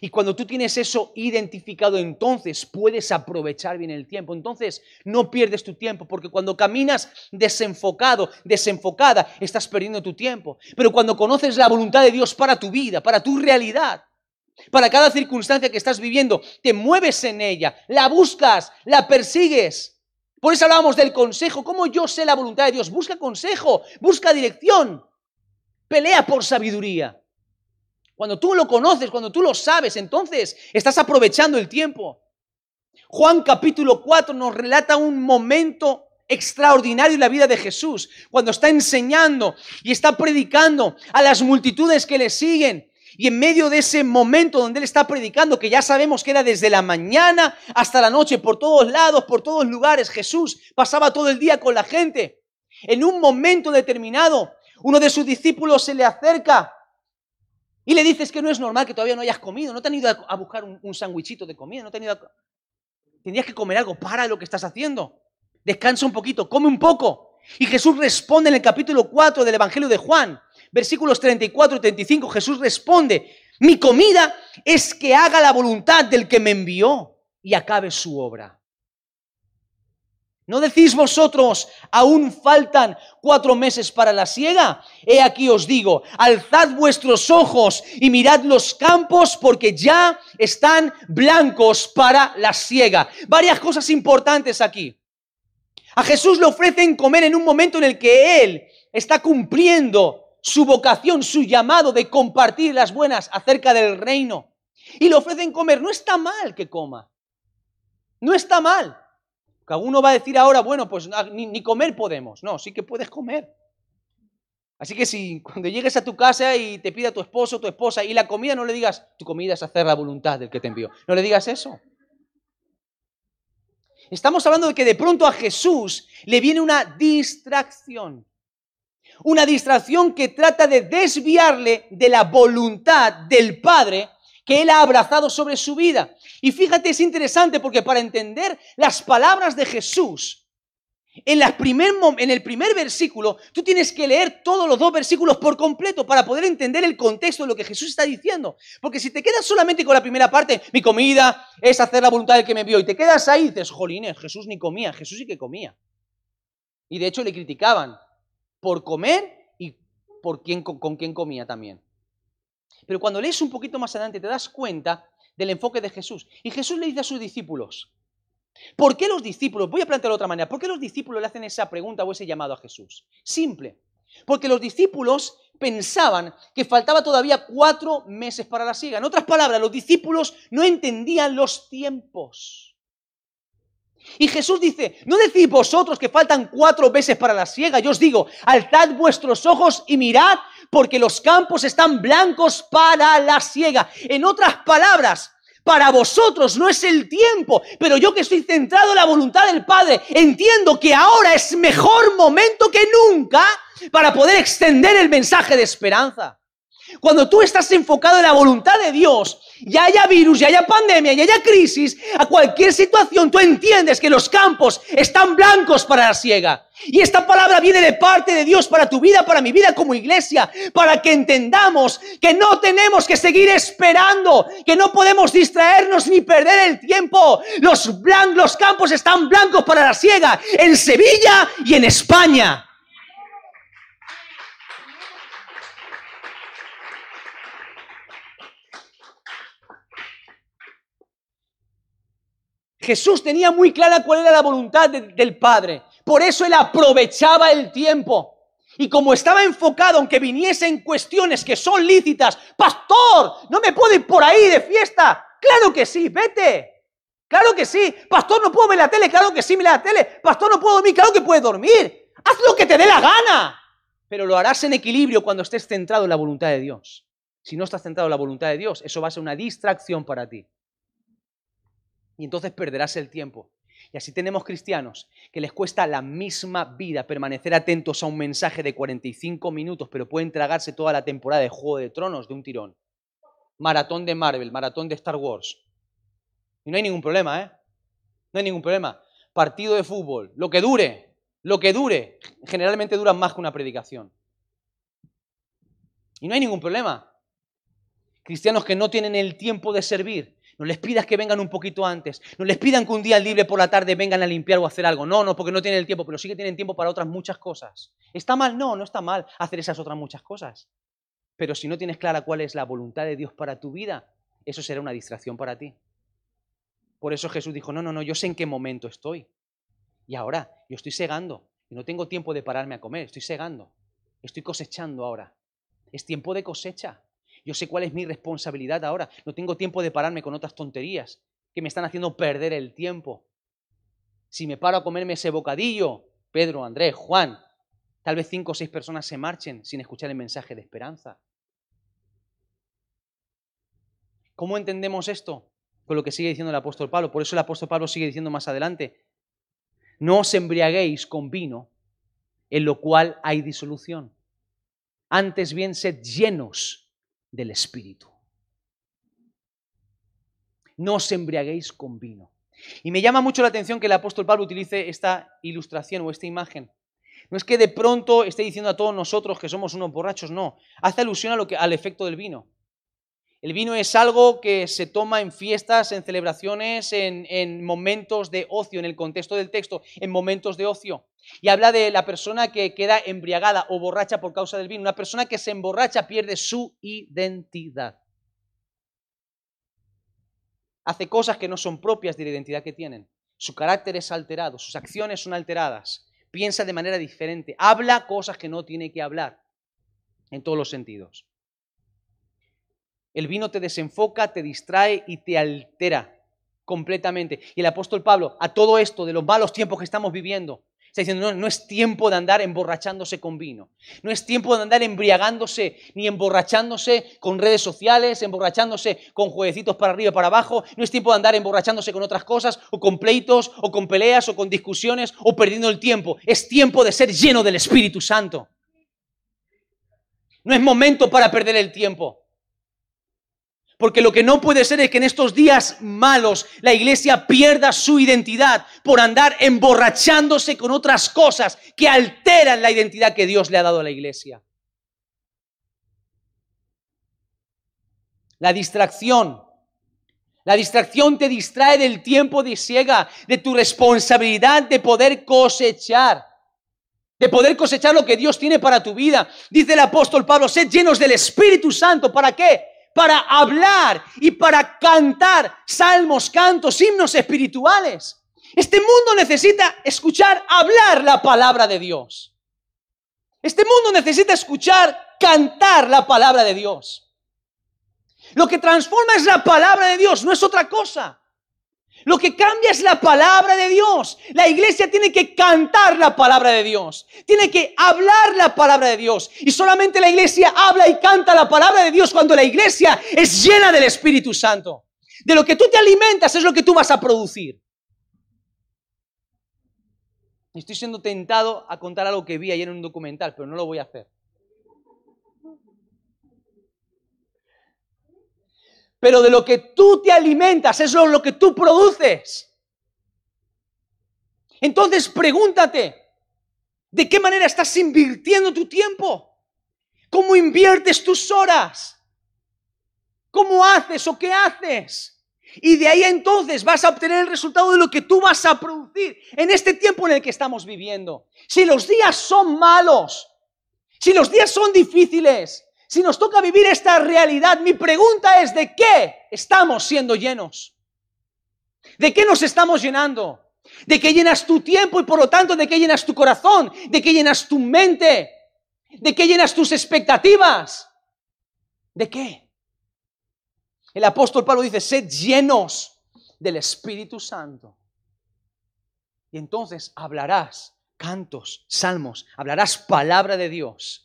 Y cuando tú tienes eso identificado, entonces puedes aprovechar bien el tiempo. Entonces no pierdes tu tiempo, porque cuando caminas desenfocado, desenfocada, estás perdiendo tu tiempo. Pero cuando conoces la voluntad de Dios para tu vida, para tu realidad, para cada circunstancia que estás viviendo, te mueves en ella, la buscas, la persigues. Por eso hablábamos del consejo. ¿Cómo yo sé la voluntad de Dios? Busca consejo, busca dirección, pelea por sabiduría. Cuando tú lo conoces, cuando tú lo sabes, entonces estás aprovechando el tiempo. Juan capítulo 4 nos relata un momento extraordinario en la vida de Jesús, cuando está enseñando y está predicando a las multitudes que le siguen. Y en medio de ese momento donde él está predicando, que ya sabemos que era desde la mañana hasta la noche, por todos lados, por todos lugares, Jesús pasaba todo el día con la gente. En un momento determinado, uno de sus discípulos se le acerca y le dices que no es normal que todavía no hayas comido, no te han ido a, buscar un, un de comida, no te han ido a... Tendrías que comer algo, para lo que estás haciendo. Descansa un poquito, come un poco. Y Jesús responde en el capítulo 4 del Evangelio de Juan, versículos 34 y 35, Jesús responde, mi comida es que haga la voluntad del que me envió y acabe su obra. ¿No decís vosotros, aún faltan cuatro meses para la siega? He aquí os digo, alzad vuestros ojos y mirad los campos porque ya están blancos para la siega. Varias cosas importantes aquí. A Jesús le ofrecen comer en un momento en el que Él está cumpliendo su vocación, su llamado de compartir las buenas acerca del reino. Y le ofrecen comer. No está mal que coma. No está mal. Que uno va a decir ahora, bueno, pues ah, ni, comer podemos. No, sí que puedes comer. Así que si cuando llegues a tu casa y te pida tu esposo, tu esposa, y la comida no le digas, tu comida es hacer la voluntad del que te envió. No le digas eso. Estamos hablando de que de pronto a Jesús le viene una distracción. Una distracción que trata de desviarle de la voluntad del Padre que Él ha abrazado sobre su vida. Y fíjate, es interesante porque para entender las palabras de Jesús, en, el primer versículo, tú tienes que leer todos los dos versículos por completo para poder entender el contexto de lo que Jesús está diciendo. Porque si te quedas solamente con la primera parte, mi comida es hacer la voluntad del que me vio, y te quedas ahí y dices, jolines, Jesús ni comía, Jesús sí que comía. Y de hecho le criticaban por comer y por quién, con quién comía también. Pero cuando lees un poquito más adelante te das cuenta del enfoque de Jesús. Y Jesús le dice a sus discípulos, ¿por qué los discípulos, voy a plantearlo de otra manera, ¿por qué los discípulos le hacen esa pregunta o ese llamado a Jesús? Simple, porque los discípulos pensaban que faltaba todavía cuatro meses para la siega. En otras palabras, los discípulos no entendían los tiempos. Y Jesús dice, ¿no decís vosotros que faltan cuatro meses para la siega? Yo os digo, alzad vuestros ojos y mirad porque los campos están blancos para la siega. En otras palabras, para vosotros no es el tiempo, pero yo que estoy centrado en la voluntad del Padre, entiendo que ahora es mejor momento que nunca para poder extender el mensaje de esperanza. Cuando tú estás enfocado en la voluntad de Dios, ya haya virus, ya haya pandemia, ya haya crisis, a cualquier situación, tú entiendes que los campos están blancos para la siega. Y esta palabra viene de parte de Dios para tu vida, para mi vida como iglesia, para que entendamos que no tenemos que seguir esperando, que no podemos distraernos ni perder el tiempo. Los, los campos están blancos para la siega en Sevilla y en España. Jesús tenía muy clara cuál era la voluntad del Padre. Por eso él aprovechaba el tiempo. Y como estaba enfocado, aunque viniesen cuestiones que son lícitas, pastor, no me puedo ir por ahí de fiesta. Claro que sí, vete. Claro que sí. Pastor, no puedo ver la tele. Claro que sí, mira la tele. Pastor, no puedo dormir. Claro que puedes dormir. Haz lo que te dé la gana. Pero lo harás en equilibrio cuando estés centrado en la voluntad de Dios. Si no estás centrado en la voluntad de Dios, eso va a ser una distracción para ti. Y entonces perderás el tiempo. Y así tenemos cristianos que les cuesta la misma vida permanecer atentos a un mensaje de 45 minutos, pero pueden tragarse toda la temporada de Juego de Tronos de un tirón. Maratón de Marvel, maratón de Star Wars. Y no hay ningún problema, ¿eh? No hay ningún problema. Partido de fútbol, lo que dure, lo que dure. Generalmente dura más que una predicación. Y no hay ningún problema. Cristianos que no tienen el tiempo de servir, no les pidas que vengan un poquito antes. No les pidan que un día libre por la tarde vengan a limpiar o hacer algo. No, no, porque no tienen el tiempo, pero sí que tienen tiempo para otras muchas cosas. ¿Está mal? No, no está mal hacer esas otras muchas cosas. Pero si no tienes clara cuál es la voluntad de Dios para tu vida, eso será una distracción para ti. Por eso Jesús dijo, no, no, no, yo sé en qué momento estoy. Y ahora, yo estoy segando. Y no tengo tiempo de pararme a comer, estoy segando. Estoy cosechando ahora. Es tiempo de cosecha. Yo sé cuál es mi responsabilidad ahora. No tengo tiempo de pararme con otras tonterías que me están haciendo perder el tiempo. Si me paro a comerme ese bocadillo, Pedro, Andrés, Juan, tal vez cinco o seis personas se marchen sin escuchar el mensaje de esperanza. ¿Cómo entendemos esto? Con lo que sigue diciendo el apóstol Pablo. Por eso el apóstol Pablo sigue diciendo más adelante, no os embriaguéis con vino, en lo cual hay disolución. Antes bien, sed llenos del Espíritu. No os embriaguéis con vino. Y me llama mucho la atención que el apóstol Pablo utilice esta ilustración o esta imagen. No es que de pronto esté diciendo a todos nosotros que somos unos borrachos, no. Hace alusión a lo que, al efecto del vino. El vino es algo que se toma en fiestas, en celebraciones, en, momentos de ocio, en el contexto del texto, en momentos de ocio. Y habla de la persona que queda embriagada o borracha por causa del vino. Una persona que se emborracha pierde su identidad. Hace cosas que no son propias de la identidad que tienen. Su carácter es alterado, sus acciones son alteradas. Piensa de manera diferente, habla cosas que no tiene que hablar en todos los sentidos. El vino te desenfoca, te distrae y te altera completamente. Y el apóstol Pablo, a todo esto de los malos tiempos que estamos viviendo, está diciendo, no, es tiempo de andar emborrachándose con vino. No es tiempo de andar embriagándose ni emborrachándose con redes sociales, emborrachándose con jueguecitos para arriba y para abajo. No es tiempo de andar emborrachándose con otras cosas, o con pleitos, o con peleas, o con discusiones, o perdiendo el tiempo. Es tiempo de ser lleno del Espíritu Santo. No es momento para perder el tiempo. Porque lo que no puede ser es que en estos días malos la iglesia pierda su identidad por andar emborrachándose con otras cosas que alteran la identidad que Dios le ha dado a la iglesia. La distracción. La distracción te distrae del tiempo de ciega, de tu responsabilidad de poder cosechar de poder cosechar lo que Dios tiene para tu vida. Dice el apóstol Pablo, sed llenos del Espíritu Santo. ¿Para qué? Para hablar y para cantar salmos, cantos, himnos espirituales. Este mundo necesita escuchar hablar la palabra de Dios. Este mundo necesita escuchar cantar la palabra de Dios. Lo que transforma es la palabra de Dios, no es otra cosa. Lo que cambia es la palabra de Dios. La iglesia tiene que cantar la palabra de Dios. Tiene que hablar la palabra de Dios. Y solamente la iglesia habla y canta la palabra de Dios cuando la iglesia es llena del Espíritu Santo. De lo que tú te alimentas es lo que tú vas a producir. Estoy siendo tentado a contar algo que vi ayer en un documental, pero no lo voy a hacer. Pero de lo que tú te alimentas, eso es lo que tú produces. Entonces pregúntate, ¿de qué manera estás invirtiendo tu tiempo? ¿Cómo inviertes tus horas? ¿Cómo haces o qué haces? Y de ahí entonces vas a obtener el resultado de lo que tú vas a producir en este tiempo en el que estamos viviendo. Si los días son malos, si los días son difíciles, si nos toca vivir esta realidad, mi pregunta es, ¿de qué estamos siendo llenos? ¿De qué nos estamos llenando? ¿De qué llenas tu tiempo y por lo tanto de qué llenas tu corazón? ¿De qué llenas tu mente? ¿De qué llenas tus expectativas? ¿De qué? El apóstol Pablo dice, sed llenos del Espíritu Santo. Y entonces hablarás cantos, salmos, hablarás palabra de Dios.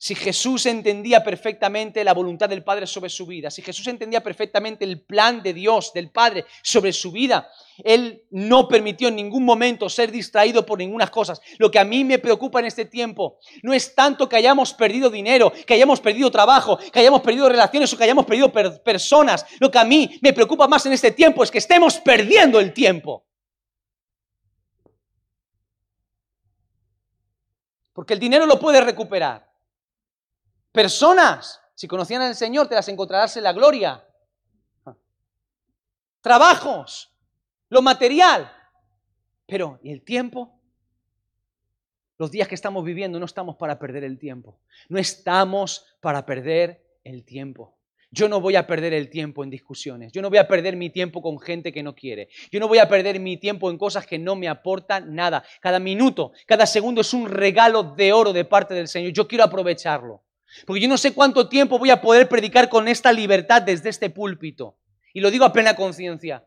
Si Jesús entendía perfectamente la voluntad del Padre sobre su vida, si Jesús entendía perfectamente el plan de Dios, del Padre sobre su vida, Él no permitió en ningún momento ser distraído por ninguna cosa. Lo que a mí me preocupa en este tiempo no es tanto que hayamos perdido dinero, que hayamos perdido trabajo, que hayamos perdido relaciones o que hayamos perdido personas. Lo que a mí me preocupa más en este tiempo es que estemos perdiendo el tiempo. Porque el dinero lo puedes recuperar. Personas, si conocían al Señor, te las encontrarás en la gloria. Trabajos, lo material. Pero, ¿y el tiempo? Los días que estamos viviendo no estamos para perder el tiempo. No estamos para perder el tiempo. Yo no voy a perder el tiempo en discusiones. Yo no voy a perder mi tiempo con gente que no quiere. Yo no voy a perder mi tiempo en cosas que no me aportan nada. Cada minuto, cada segundo es un regalo de oro de parte del Señor. Yo quiero aprovecharlo. Porque yo no sé cuánto tiempo voy a poder predicar con esta libertad desde este púlpito. Y lo digo a plena conciencia.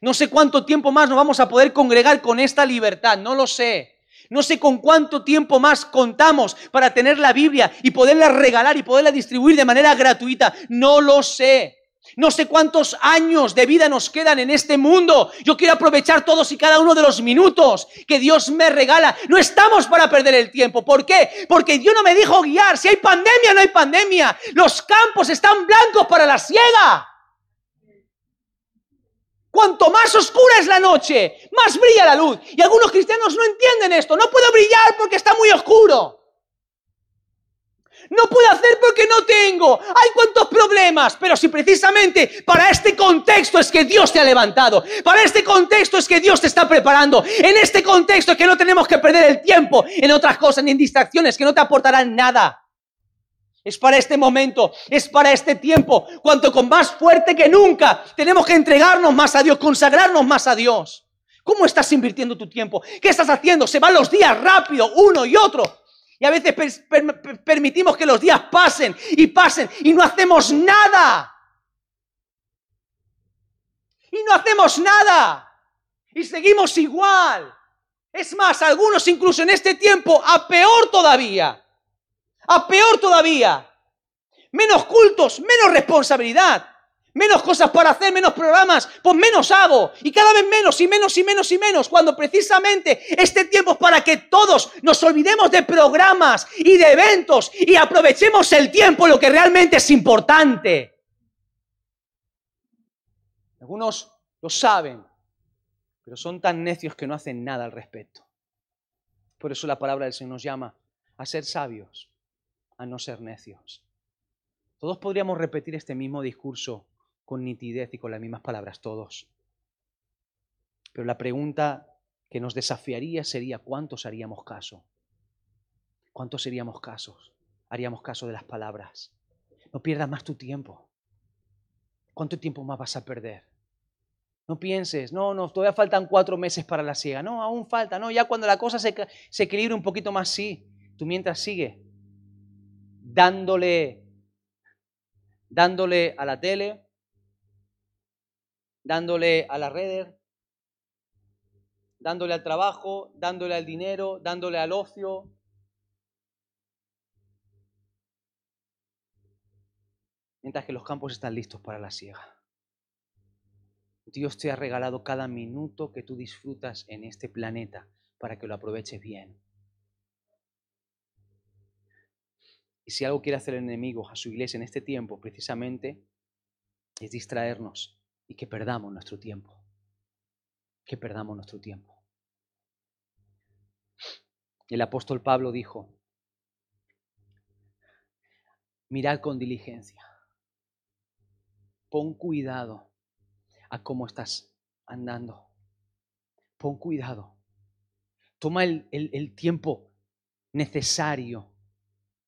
No sé cuánto tiempo más nos vamos a poder congregar con esta libertad, no lo sé. No sé con cuánto tiempo más contamos para tener la Biblia y poderla regalar y poderla distribuir de manera gratuita, no lo sé. No sé cuántos años de vida nos quedan en este mundo. Yo quiero aprovechar todos y cada uno de los minutos que Dios me regala. No estamos para perder el tiempo. ¿Por qué? Porque Dios no me dijo guiar. Si hay pandemia, no hay pandemia. Los campos están blancos para la siega. Cuanto más oscura es la noche, más brilla la luz. Y algunos cristianos no entienden esto. No puedo brillar porque está muy oscuro. No puedo hacer porque no tengo. Hay cuantos problemas. Pero si precisamente para este contexto es que Dios te ha levantado. Para este contexto es que Dios te está preparando. En este contexto es que no tenemos que perder el tiempo en otras cosas ni en distracciones que no te aportarán nada. Es para este momento, es para este tiempo. Cuanto con más fuerte que nunca tenemos que entregarnos más a Dios, consagrarnos más a Dios. ¿Cómo estás invirtiendo tu tiempo? ¿Qué estás haciendo? Se van los días rápido, uno y otro. Y a veces permitimos que los días pasen y pasen y no hacemos nada. Y no hacemos nada. Y seguimos igual. Es más, algunos incluso en este tiempo, a peor todavía. A peor todavía. Menos cultos, menos responsabilidad menos cosas para hacer, menos programas, pues menos hago. Y cada vez menos y menos y menos y menos, cuando precisamente este tiempo es para que todos nos olvidemos de programas y de eventos y aprovechemos el tiempo, lo que realmente es importante. Algunos lo saben, pero son tan necios que no hacen nada al respecto. Por eso la palabra del Señor nos llama a ser sabios, a no ser necios. Todos podríamos repetir este mismo discurso con nitidez y con las mismas palabras todos. Pero la pregunta que nos desafiaría sería ¿cuántos haríamos caso? ¿Cuántos seríamos casos? Haríamos caso de las palabras. No pierdas más tu tiempo. ¿Cuánto tiempo más vas a perder? No pienses, no, no, todavía faltan cuatro meses para la siega. No, aún falta, no, ya cuando la cosa se, equilibre un poquito más, sí. Tú mientras sigue dándole, dándole a la tele, dándole a la redes, dándole al trabajo, dándole al dinero, dándole al ocio. Mientras que los campos están listos para la siega. Dios te ha regalado cada minuto que tú disfrutas en este planeta para que lo aproveches bien. Y si algo quiere hacer el enemigo a su iglesia en este tiempo, precisamente, es distraernos y que perdamos nuestro tiempo. Que perdamos nuestro tiempo. El apóstol Pablo dijo, mirad con diligencia, pon cuidado a cómo estás andando, pon cuidado, toma el, el tiempo necesario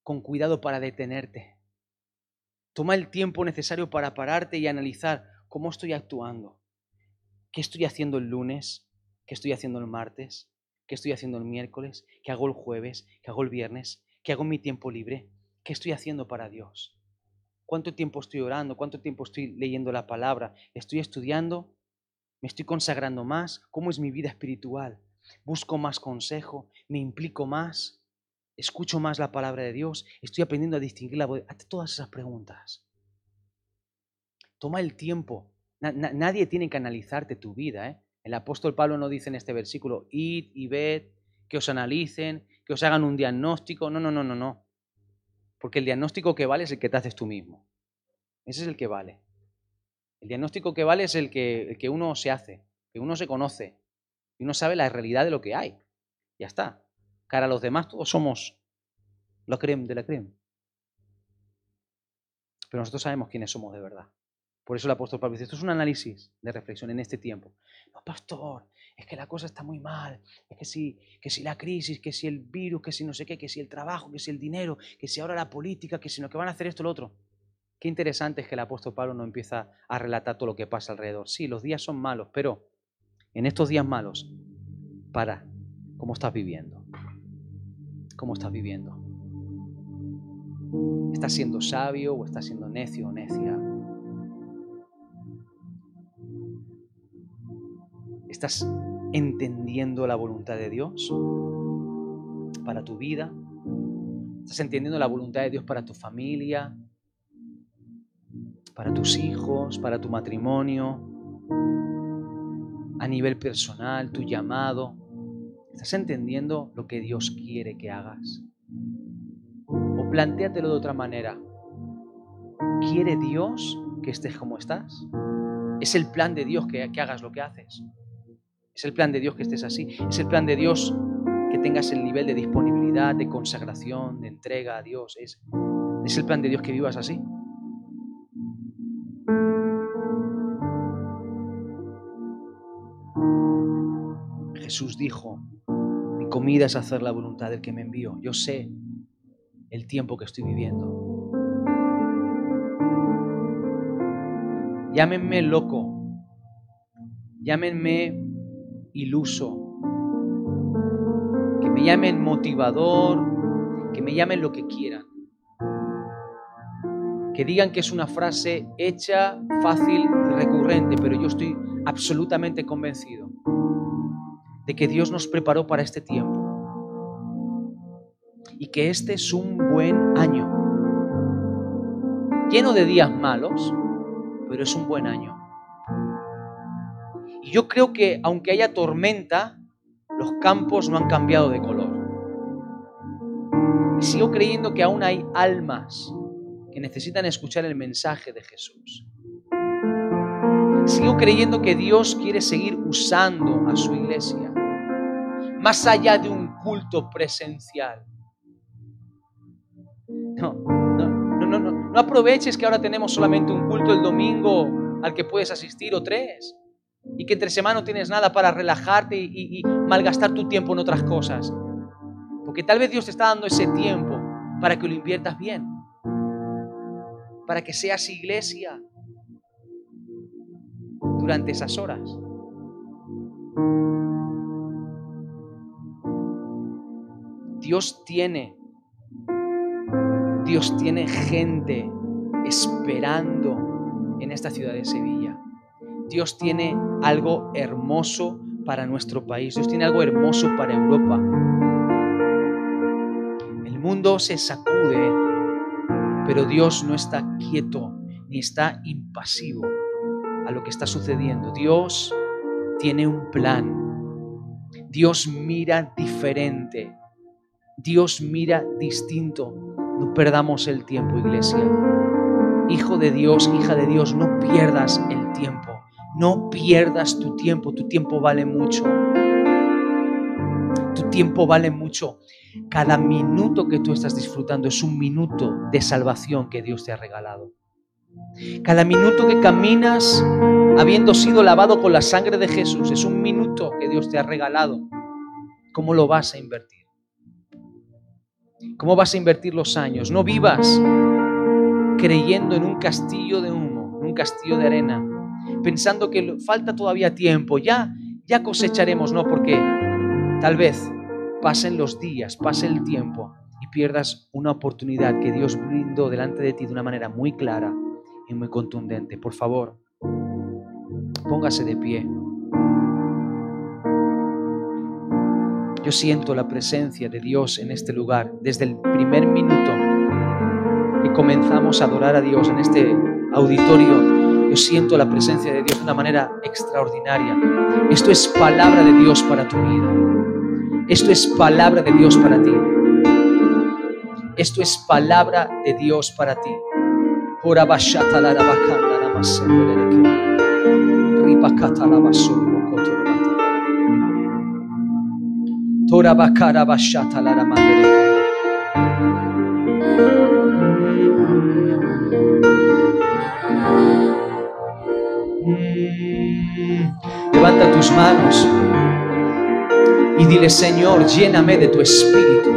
con cuidado para detenerte, toma el tiempo necesario para pararte y analizar ¿Cómo estoy actuando? ¿Qué estoy haciendo el lunes? ¿Qué estoy haciendo el martes? ¿Qué estoy haciendo el miércoles? ¿Qué hago el jueves? ¿Qué hago el viernes? ¿Qué hago en mi tiempo libre? ¿Qué estoy haciendo para Dios? ¿Cuánto tiempo estoy orando? ¿Cuánto tiempo estoy leyendo la palabra? ¿Estoy estudiando? ¿Me estoy consagrando más? ¿Cómo es mi vida espiritual? ¿Busco más consejo? ¿Me implico más? ¿Escucho más la palabra de Dios? ¿Estoy aprendiendo a distinguir la voz? Hazte todas esas preguntas. Toma el tiempo. nadie tiene que analizarte tu vida. ¿eh? El apóstol Pablo no dice en este versículo, id y ved, que os analicen, que os hagan un diagnóstico. No, no, no, no, no. Porque el diagnóstico que vale es el que te haces tú mismo. Ese es el que vale. El diagnóstico que vale es el que, el que uno se hace, que uno se conoce y uno sabe la realidad de lo que hay. Ya está. Cara a los demás todos somos la creme de la creme. Pero nosotros sabemos quiénes somos de verdad. Por eso el apóstol Pablo dice, esto es un análisis de reflexión en este tiempo. No, pastor, es que la cosa está muy mal, es que si, que si la crisis, que si el virus, que si no sé qué, que si el trabajo, que si el dinero, que si ahora la política, que si no, que van a hacer esto, lo otro. Qué interesante es que el apóstol Pablo no empieza a relatar todo lo que pasa alrededor. Sí, los días son malos, pero en estos días malos, para, ¿cómo estás viviendo? ¿Cómo estás viviendo? ¿Estás siendo sabio o estás siendo necio o necia? ¿Estás entendiendo la voluntad de Dios para tu vida? ¿Estás entendiendo la voluntad de Dios para tu familia? ¿Para tus hijos? ¿Para tu matrimonio? A nivel personal, tu llamado. ¿Estás entendiendo lo que Dios quiere que hagas? O plantéatelo de otra manera. ¿Quiere Dios que estés como estás? ¿Es el plan de Dios que, que hagas lo que haces? Es el plan de Dios que estés así. Es el plan de Dios que tengas el nivel de disponibilidad, de consagración, de entrega a Dios. Es, es el plan de Dios que vivas así. Jesús dijo, mi comida es hacer la voluntad del que me envió. Yo sé el tiempo que estoy viviendo. Llámenme loco, llámenme iluso, que me llamen motivador, que me llamen lo que quieran, que digan que es una frase hecha, fácil y recurrente, pero yo estoy absolutamente convencido de que Dios nos preparó para este tiempo. Y que este es un buen año, lleno de días malos, pero es un buen año. Y yo creo que aunque haya tormenta, los campos no han cambiado de color. Y sigo creyendo que aún hay almas que necesitan escuchar el mensaje de Jesús. Sigo creyendo que Dios quiere seguir usando a su iglesia, más allá de un culto presencial. No, no, no, no, no, aproveches que ahora tenemos solamente un culto el domingo al que puedes asistir o tres y que entre semana no tienes nada para relajarte y, malgastar tu tiempo en otras cosas. Porque tal vez Dios te está dando ese tiempo para que lo inviertas bien, para que seas iglesia durante esas horas. Dios tiene, Dios tiene gente esperando en esta ciudad de Sevilla. Dios tiene algo hermoso para nuestro país. Dios tiene algo hermoso para Europa. El mundo se sacude, pero Dios no está quieto ni está impasivo a lo que está sucediendo. Dios tiene un plan. Dios mira diferente. Dios mira distinto. No perdamos el tiempo, iglesia. Hijo de Dios, hija de Dios, no pierdas el tiempo. No pierdas tu tiempo, tu tiempo vale mucho. Tu tiempo vale mucho. Cada minuto que tú estás disfrutando es un minuto de salvación que Dios te ha regalado. Cada minuto que caminas habiendo sido lavado con la sangre de Jesús es un minuto que Dios te ha regalado. ¿Cómo lo vas a invertir? ¿Cómo vas a invertir los años? No vivas creyendo en un castillo de humo, en un castillo de arena, pensando que falta todavía tiempo, ya, ya cosecharemos, no, porque Tal vez pasen los días, pase el tiempo y pierdas una oportunidad que Dios brindó delante de ti de una manera muy clara y muy contundente. Por favor, póngase de pie. Yo siento la presencia de Dios en este lugar desde el primer minuto que comenzamos a adorar a Dios en este auditorio. Yo siento la presencia de Dios de una manera extraordinaria. Esto es palabra de Dios para tu vida. Esto es palabra de Dios para ti. Esto es palabra de Dios para ti. Levanta tus manos y dile, Señor, lléname de tu espíritu.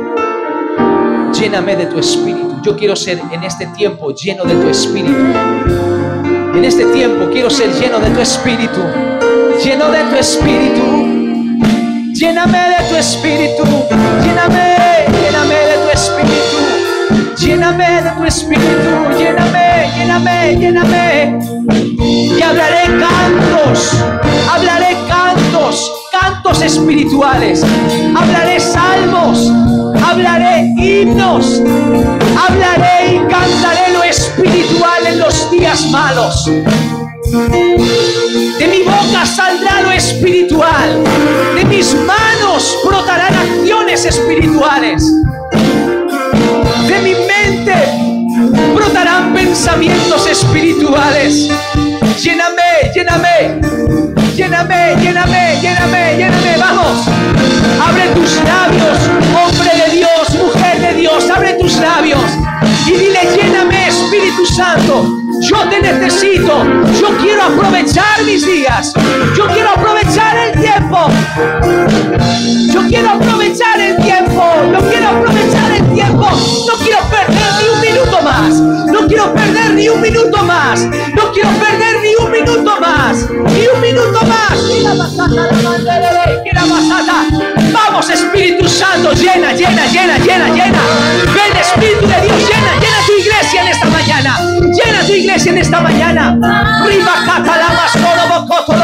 Lléname de tu espíritu. Yo quiero ser en este tiempo lleno de tu espíritu. En este tiempo quiero ser lleno de tu espíritu. Lleno de tu espíritu. Lléname de tu espíritu, lléname, lléname de tu espíritu, lléname de tu espíritu, lléname, lléname, lléname. Y hablaré cantos, espirituales, hablaré salmos, hablaré himnos, hablaré y cantaré lo espiritual en los días malos. De mi boca saldrá lo espiritual. De mis manos brotarán acciones espirituales. De mi mente brotarán pensamientos espirituales. Lléname, lléname, lléname, lléname, lléname, lléname. Vamos. Abre tus labios, hombre de Dios, mujer de Dios. Abre tus labios y dile, lléname, Espíritu Santo. Yo te necesito. Yo quiero aprovechar mis días. Yo quiero aprovechar el tiempo. Llena, llena, llena. Ven Espíritu de Dios. Llena, llena tu iglesia en esta mañana. Llena tu iglesia en esta mañana. Riba catalama solo bocoto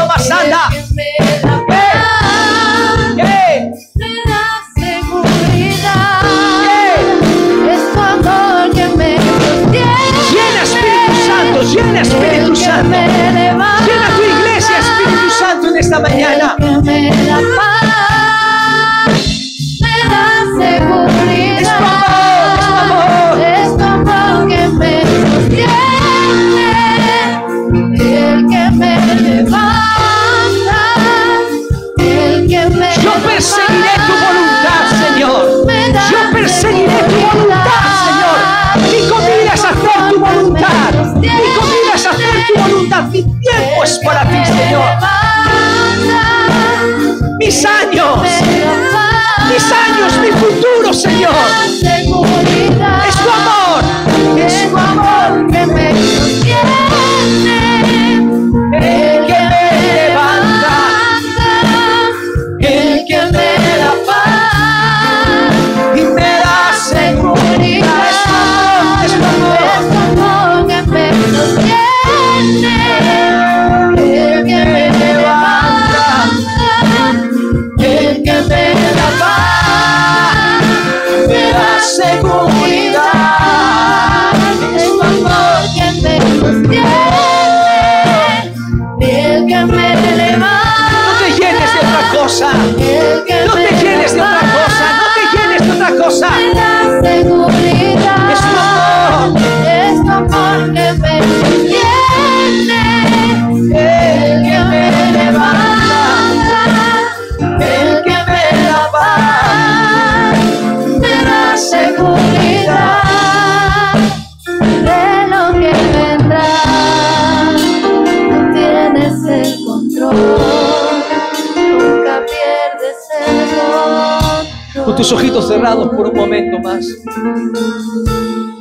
tus ojitos cerrados por un momento más.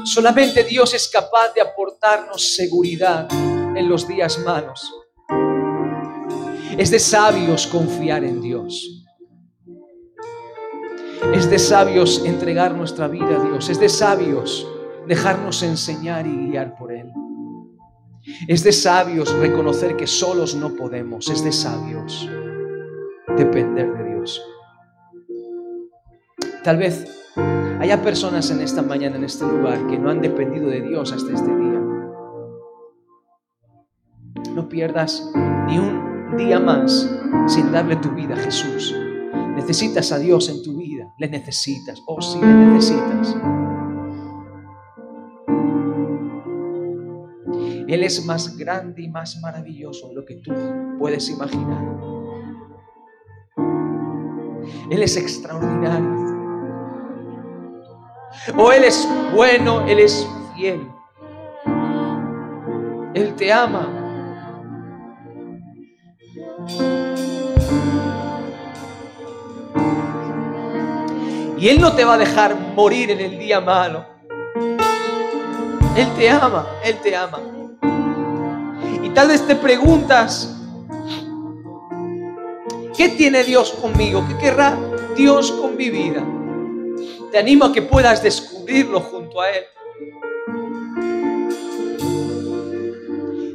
Solamente Dios es capaz de aportarnos seguridad en los días malos. Es de sabios confiar en Dios. Es de sabios entregar nuestra vida a Dios. Es de sabios dejarnos enseñar y guiar por Él. Es de sabios reconocer que solos no podemos. Es de sabios depender de Dios. Tal vez haya personas en esta mañana, en este lugar, que no han dependido de Dios hasta este día. No pierdas ni un día más sin darle tu vida a Jesús. Necesitas a Dios en tu vida. Le necesitas. Oh, sí, le necesitas. Él es más grande y más maravilloso de lo que tú puedes imaginar. Él es extraordinario. Oh, Él es bueno, Él es fiel. Él te ama. Y Él no te va a dejar morir en el día malo. Él te ama, Él te ama. Y tal vez te preguntas, ¿qué tiene Dios conmigo? ¿Qué querrá Dios con mi vida? Te animo a que puedas descubrirlo junto a Él.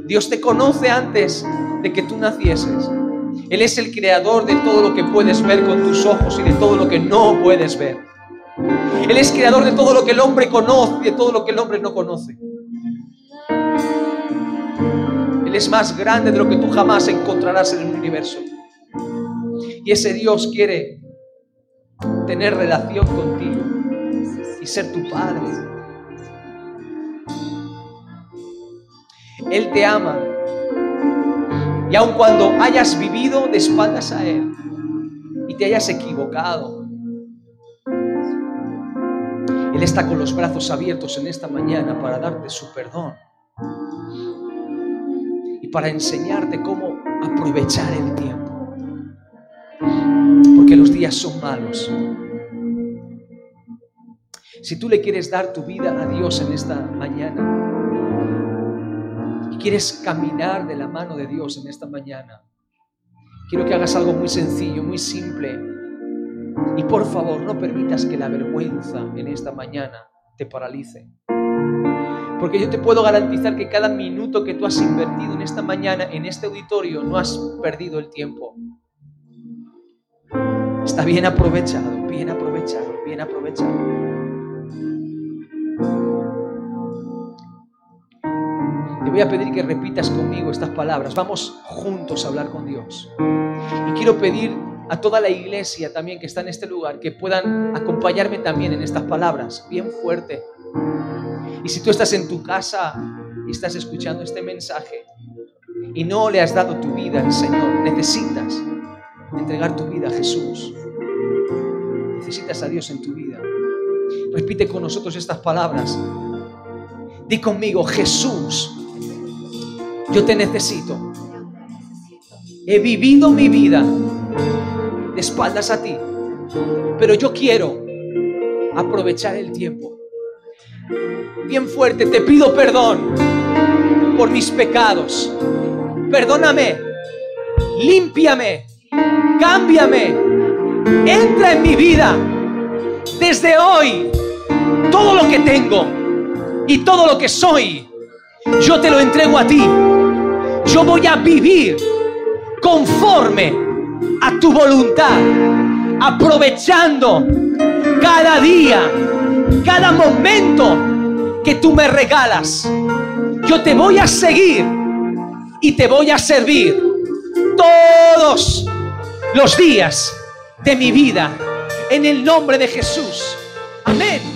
Dios te conoce antes de que tú nacieses. Él es el creador de todo lo que puedes ver con tus ojos y de todo lo que no puedes ver. Él es creador de todo lo que el hombre conoce y de todo lo que el hombre no conoce. Él es más grande de lo que tú jamás encontrarás en el universo. Y ese Dios quiere tener relación contigo y ser tu Padre. Él te ama. Y aun cuando hayas vivido de espaldas a Él y te hayas equivocado, Él está con los brazos abiertos en esta mañana para darte su perdón y para enseñarte cómo aprovechar el tiempo. Porque los días son malos. Si tú le quieres dar tu vida a Dios en esta mañana y quieres caminar de la mano de Dios en esta mañana, quiero que hagas algo muy sencillo, muy simple. Y por favor, no permitas que la vergüenza en esta mañana te paralice. Porque yo te puedo garantizar que cada minuto que tú has invertido en esta mañana, en este auditorio, no has perdido el tiempo. Está bien aprovechado, bien aprovechado, bien aprovechado. Te voy a pedir que repitas conmigo estas palabras. Vamos juntos a hablar con Dios. Y quiero pedir a toda la iglesia también que está en este lugar que puedan acompañarme también en estas palabras, bien fuerte. Y si tú estás en tu casa y estás escuchando este mensaje y no le has dado tu vida al Señor, necesitas entregar tu vida a Jesús. Necesitas a Dios en tu vida. Repite con nosotros estas palabras. Di conmigo, Jesús, yo te necesito. He vivido mi vida de espaldas a ti, pero yo quiero aprovechar el tiempo. Bien fuerte, te pido perdón por mis pecados. Perdóname, límpiame, cámbiame, entra en mi vida. Desde hoy, todo lo que tengo y todo lo que soy, yo te lo entrego a ti. Yo voy a vivir conforme a tu voluntad, aprovechando cada día, cada momento que tú me regalas. Yo te voy a seguir y te voy a servir todos los días de mi vida en el nombre de Jesús. Amén.